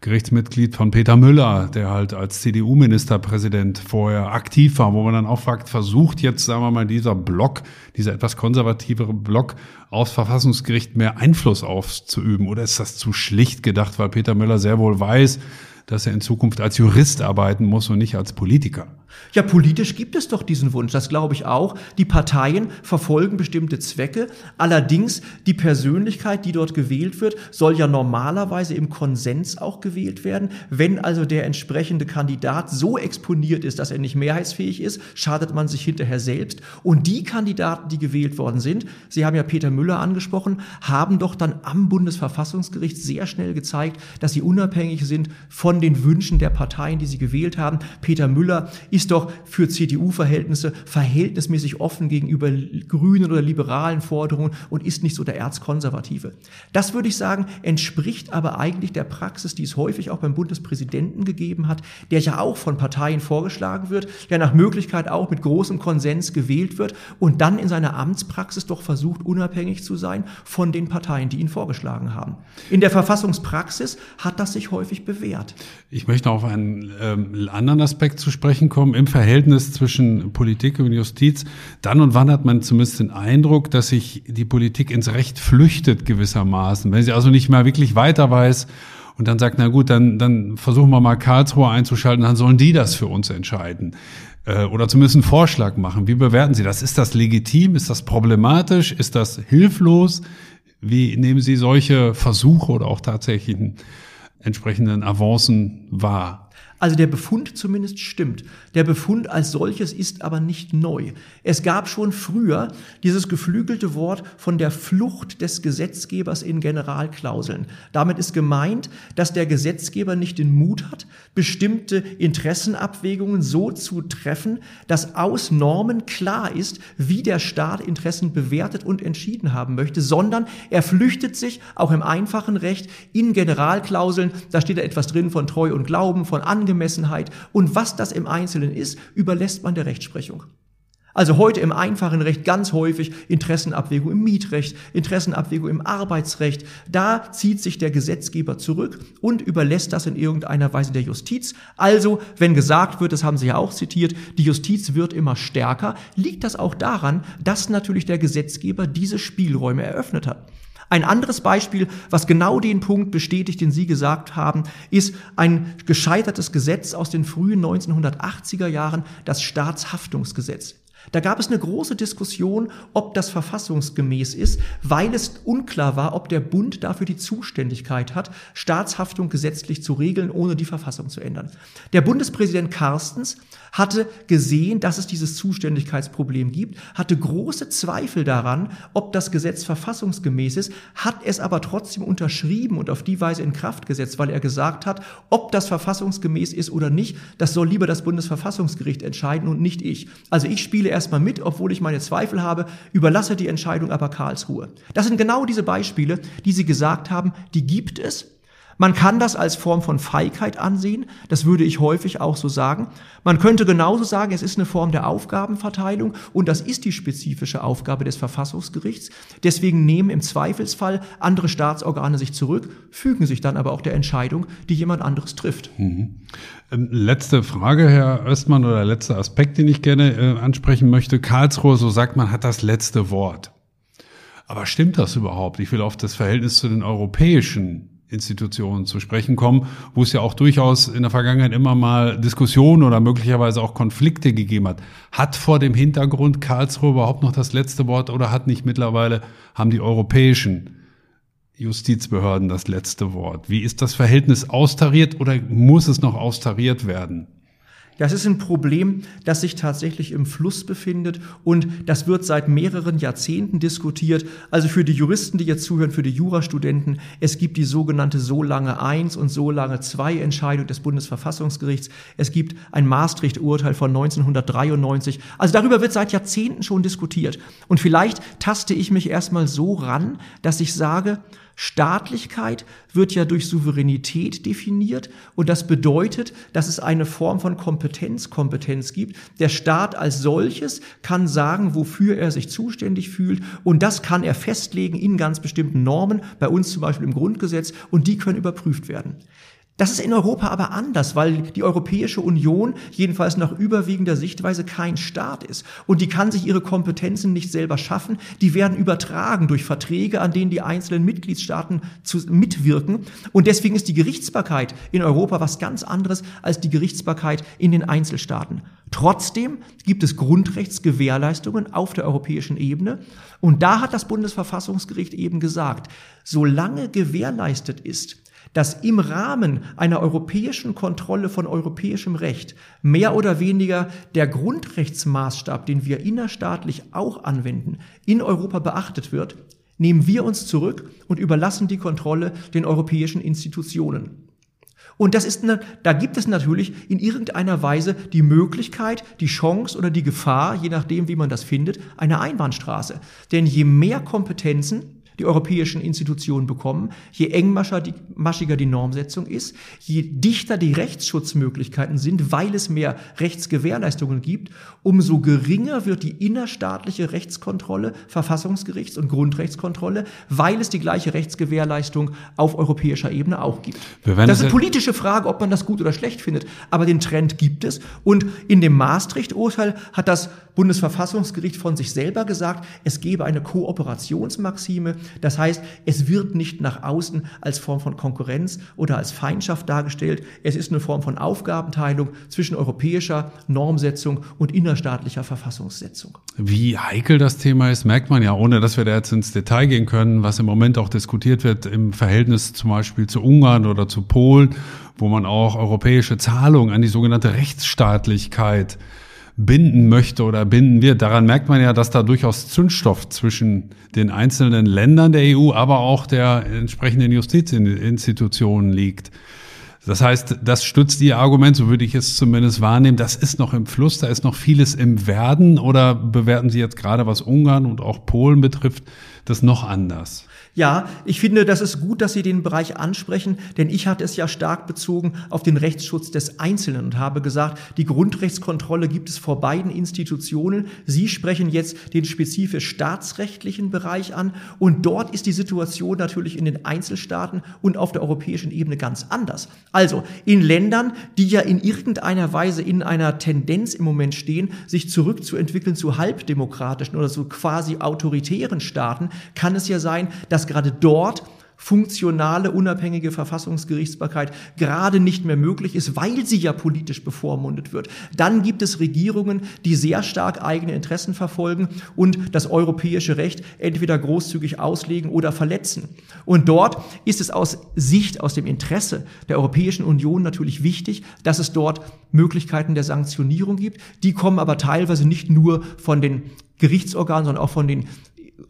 B: Gerichtsmitglied von Peter Müller, der halt als CDU-Ministerpräsident vorher aktiv war, wo man dann auch fragt, versucht jetzt, sagen wir mal, dieser Block, dieser etwas konservativere Block aufs Verfassungsgericht mehr Einfluss auszuüben? Oder ist das zu schlicht gedacht, weil Peter Müller sehr wohl weiß, dass er in Zukunft als Jurist arbeiten muss und nicht als Politiker?
C: Ja, politisch gibt es doch diesen Wunsch, das glaube ich auch. Die Parteien verfolgen bestimmte Zwecke. Allerdings die Persönlichkeit, die dort gewählt wird, soll ja normalerweise im Konsens auch gewählt werden. Wenn also der entsprechende Kandidat so exponiert ist, dass er nicht mehrheitsfähig ist, schadet man sich hinterher selbst. Und die Kandidaten, die gewählt worden sind, Sie haben ja Peter Müller angesprochen, haben doch dann am Bundesverfassungsgericht sehr schnell gezeigt, dass sie unabhängig sind von den Wünschen der Parteien, die sie gewählt haben. Peter Müller ist ist doch für CDU-Verhältnisse verhältnismäßig offen gegenüber grünen oder liberalen Forderungen und ist nicht so der Erzkonservative. Das würde ich sagen, entspricht aber eigentlich der Praxis, die es häufig auch beim Bundespräsidenten gegeben hat, der ja auch von Parteien vorgeschlagen wird, der nach Möglichkeit auch mit großem Konsens gewählt wird und dann in seiner Amtspraxis doch versucht, unabhängig zu sein von den Parteien, die ihn vorgeschlagen haben. In der Verfassungspraxis hat das sich häufig bewährt.
B: Ich möchte auf einen ähm, anderen Aspekt zu sprechen kommen im Verhältnis zwischen Politik und Justiz. Dann und wann hat man zumindest den Eindruck, dass sich die Politik ins Recht flüchtet gewissermaßen. Wenn sie also nicht mehr wirklich weiter weiß und dann sagt, na gut, dann, dann versuchen wir mal Karlsruhe einzuschalten, dann sollen die das für uns entscheiden. Äh, oder zumindest einen Vorschlag machen. Wie bewerten Sie das? Ist das legitim? Ist das problematisch? Ist das hilflos? Wie nehmen Sie solche Versuche oder auch tatsächlichen entsprechenden Avancen wahr?
C: Also der Befund zumindest stimmt. Der Befund als solches ist aber nicht neu. Es gab schon früher dieses geflügelte Wort von der Flucht des Gesetzgebers in Generalklauseln. Damit ist gemeint, dass der Gesetzgeber nicht den Mut hat, bestimmte Interessenabwägungen so zu treffen, dass aus Normen klar ist, wie der Staat Interessen bewertet und entschieden haben möchte, sondern er flüchtet sich auch im einfachen Recht in Generalklauseln. Da steht da etwas drin von Treu und Glauben, von Angemessenheit Angemessenheit und was das im Einzelnen ist, überlässt man der Rechtsprechung. Also heute im einfachen Recht ganz häufig Interessenabwägung im Mietrecht, Interessenabwägung im Arbeitsrecht. Da zieht sich der Gesetzgeber zurück und überlässt das in irgendeiner Weise der Justiz. Also, wenn gesagt wird, das haben Sie ja auch zitiert, die Justiz wird immer stärker, liegt das auch daran, dass natürlich der Gesetzgeber diese Spielräume eröffnet hat. Ein anderes Beispiel, was genau den Punkt bestätigt, den Sie gesagt haben, ist ein gescheitertes Gesetz aus den frühen 1980er Jahren, das Staatshaftungsgesetz. Da gab es eine große Diskussion, ob das verfassungsgemäß ist, weil es unklar war, ob der Bund dafür die Zuständigkeit hat, Staatshaftung gesetzlich zu regeln, ohne die Verfassung zu ändern. Der Bundespräsident Carstens hatte gesehen, dass es dieses Zuständigkeitsproblem gibt, hatte große Zweifel daran, ob das Gesetz verfassungsgemäß ist, hat es aber trotzdem unterschrieben und auf die Weise in Kraft gesetzt, weil er gesagt hat, ob das verfassungsgemäß ist oder nicht, das soll lieber das Bundesverfassungsgericht entscheiden und nicht ich. Also ich spiele erstmal mit, obwohl ich meine Zweifel habe, überlasse die Entscheidung aber Karlsruhe. Das sind genau diese Beispiele, die Sie gesagt haben, die gibt es. Man kann das als Form von Feigheit ansehen, das würde ich häufig auch so sagen. Man könnte genauso sagen, es ist eine Form der Aufgabenverteilung und das ist die spezifische Aufgabe des Verfassungsgerichts. Deswegen nehmen im Zweifelsfall andere Staatsorgane sich zurück, fügen sich dann aber auch der Entscheidung, die jemand anderes trifft. Mhm.
B: Ähm, letzte Frage, Herr Östmann, oder letzter Aspekt, den ich gerne äh, ansprechen möchte. Karlsruhe, so sagt man, hat das letzte Wort. Aber stimmt das überhaupt? Ich will auf das Verhältnis zu den europäischen Institutionen zu sprechen kommen, wo es ja auch durchaus in der Vergangenheit immer mal Diskussionen oder möglicherweise auch Konflikte gegeben hat. Hat vor dem Hintergrund Karlsruhe überhaupt noch das letzte Wort oder hat nicht mittlerweile, haben die europäischen Justizbehörden das letzte Wort. Wie ist das Verhältnis austariert oder muss es noch austariert werden?
C: Das ist ein Problem, das sich tatsächlich im Fluss befindet und das wird seit mehreren Jahrzehnten diskutiert. Also für die Juristen, die jetzt zuhören, für die Jurastudenten, es gibt die sogenannte so lange 1 und so lange 2 Entscheidung des Bundesverfassungsgerichts. Es gibt ein Maastricht-Urteil von 1993. Also darüber wird seit Jahrzehnten schon diskutiert. Und vielleicht taste ich mich erstmal so ran, dass ich sage, Staatlichkeit wird ja durch Souveränität definiert und das bedeutet, dass es eine Form von Kompetenzkompetenz gibt. Der Staat als solches kann sagen, wofür er sich zuständig fühlt und das kann er festlegen in ganz bestimmten Normen, bei uns zum Beispiel im Grundgesetz und die können überprüft werden. Das ist in Europa aber anders, weil die Europäische Union jedenfalls nach überwiegender Sichtweise kein Staat ist. Und die kann sich ihre Kompetenzen nicht selber schaffen. Die werden übertragen durch Verträge, an denen die einzelnen Mitgliedstaaten zu, mitwirken. Und deswegen ist die Gerichtsbarkeit in Europa was ganz anderes als die Gerichtsbarkeit in den Einzelstaaten. Trotzdem gibt es Grundrechtsgewährleistungen auf der europäischen Ebene. Und da hat das Bundesverfassungsgericht eben gesagt, solange gewährleistet ist, dass im Rahmen einer europäischen Kontrolle von europäischem Recht mehr oder weniger der Grundrechtsmaßstab, den wir innerstaatlich auch anwenden, in Europa beachtet wird, nehmen wir uns zurück und überlassen die Kontrolle den europäischen Institutionen. Und das ist, da gibt es natürlich in irgendeiner Weise die Möglichkeit, die Chance oder die Gefahr, je nachdem, wie man das findet, einer Einbahnstraße. Denn je mehr Kompetenzen die europäischen Institutionen bekommen, je engmaschiger die Normsetzung ist, je dichter die Rechtsschutzmöglichkeiten sind, weil es mehr Rechtsgewährleistungen gibt, umso geringer wird die innerstaatliche Rechtskontrolle, Verfassungsgerichts- und Grundrechtskontrolle, weil es die gleiche Rechtsgewährleistung auf europäischer Ebene auch gibt. Das ist eine politische Frage, ob man das gut oder schlecht findet, aber den Trend gibt es. Und in dem Maastricht-Urteil hat das Bundesverfassungsgericht von sich selber gesagt, es gebe eine Kooperationsmaxime, das heißt, es wird nicht nach außen als Form von Konkurrenz oder als Feindschaft dargestellt. Es ist eine Form von Aufgabenteilung zwischen europäischer Normsetzung und innerstaatlicher Verfassungssetzung.
B: Wie heikel das Thema ist, merkt man ja, ohne dass wir da jetzt ins Detail gehen können, was im Moment auch diskutiert wird im Verhältnis zum Beispiel zu Ungarn oder zu Polen, wo man auch europäische Zahlungen an die sogenannte Rechtsstaatlichkeit binden möchte oder binden wird. Daran merkt man ja, dass da durchaus Zündstoff zwischen den einzelnen Ländern der EU, aber auch der entsprechenden Justizinstitutionen liegt. Das heißt, das stützt Ihr Argument, so würde ich es zumindest wahrnehmen. Das ist noch im Fluss, da ist noch vieles im Werden oder bewerten Sie jetzt gerade, was Ungarn und auch Polen betrifft, das noch anders?
C: Ja, ich finde, das ist gut, dass Sie den Bereich ansprechen, denn ich hatte es ja stark bezogen auf den Rechtsschutz des Einzelnen und habe gesagt, die Grundrechtskontrolle gibt es vor beiden Institutionen. Sie sprechen jetzt den spezifisch staatsrechtlichen Bereich an und dort ist die Situation natürlich in den Einzelstaaten und auf der europäischen Ebene ganz anders. Also in Ländern, die ja in irgendeiner Weise in einer Tendenz im Moment stehen, sich zurückzuentwickeln zu halbdemokratischen oder so quasi autoritären Staaten, kann es ja sein, dass dass gerade dort funktionale, unabhängige Verfassungsgerichtsbarkeit gerade nicht mehr möglich ist, weil sie ja politisch bevormundet wird. Dann gibt es Regierungen, die sehr stark eigene Interessen verfolgen und das europäische Recht entweder großzügig auslegen oder verletzen. Und dort ist es aus Sicht, aus dem Interesse der Europäischen Union natürlich wichtig, dass es dort Möglichkeiten der Sanktionierung gibt. Die kommen aber teilweise nicht nur von den Gerichtsorganen, sondern auch von den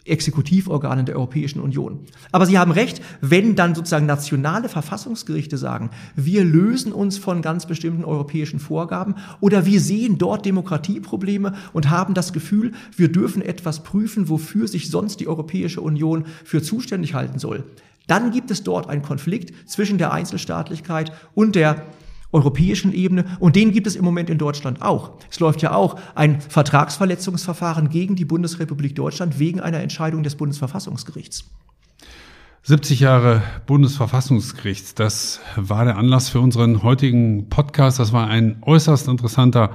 C: Exekutivorganen der Europäischen Union. Aber Sie haben recht, wenn dann sozusagen nationale Verfassungsgerichte sagen, wir lösen uns von ganz bestimmten europäischen Vorgaben oder wir sehen dort Demokratieprobleme und haben das Gefühl, wir dürfen etwas prüfen, wofür sich sonst die Europäische Union für zuständig halten soll. Dann gibt es dort einen Konflikt zwischen der Einzelstaatlichkeit und der europäischen Ebene und den gibt es im Moment in Deutschland auch. Es läuft ja auch ein Vertragsverletzungsverfahren gegen die Bundesrepublik Deutschland wegen einer Entscheidung des Bundesverfassungsgerichts.
B: 70 Jahre Bundesverfassungsgericht, das war der Anlass für unseren heutigen Podcast. Das war ein äußerst interessanter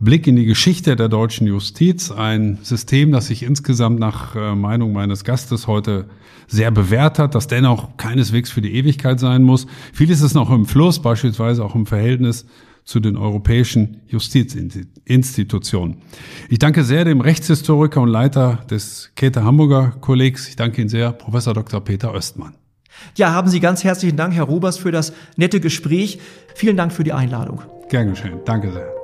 B: Blick in die Geschichte der deutschen Justiz, ein System, das sich insgesamt nach äh, Meinung meines Gastes heute sehr bewährt hat, das dennoch keineswegs für die Ewigkeit sein muss. Vieles ist noch im Fluss, beispielsweise auch im Verhältnis zu den europäischen Justizinstitutionen. Ich danke sehr dem Rechtshistoriker und Leiter des Käthe Hamburger Kollegs. Ich danke Ihnen sehr, Professor Dr. Peter Östmann.
C: Ja, haben Sie ganz herzlichen Dank, Herr Robers, für das nette Gespräch. Vielen Dank für die Einladung.
B: Gern geschehen. Danke sehr.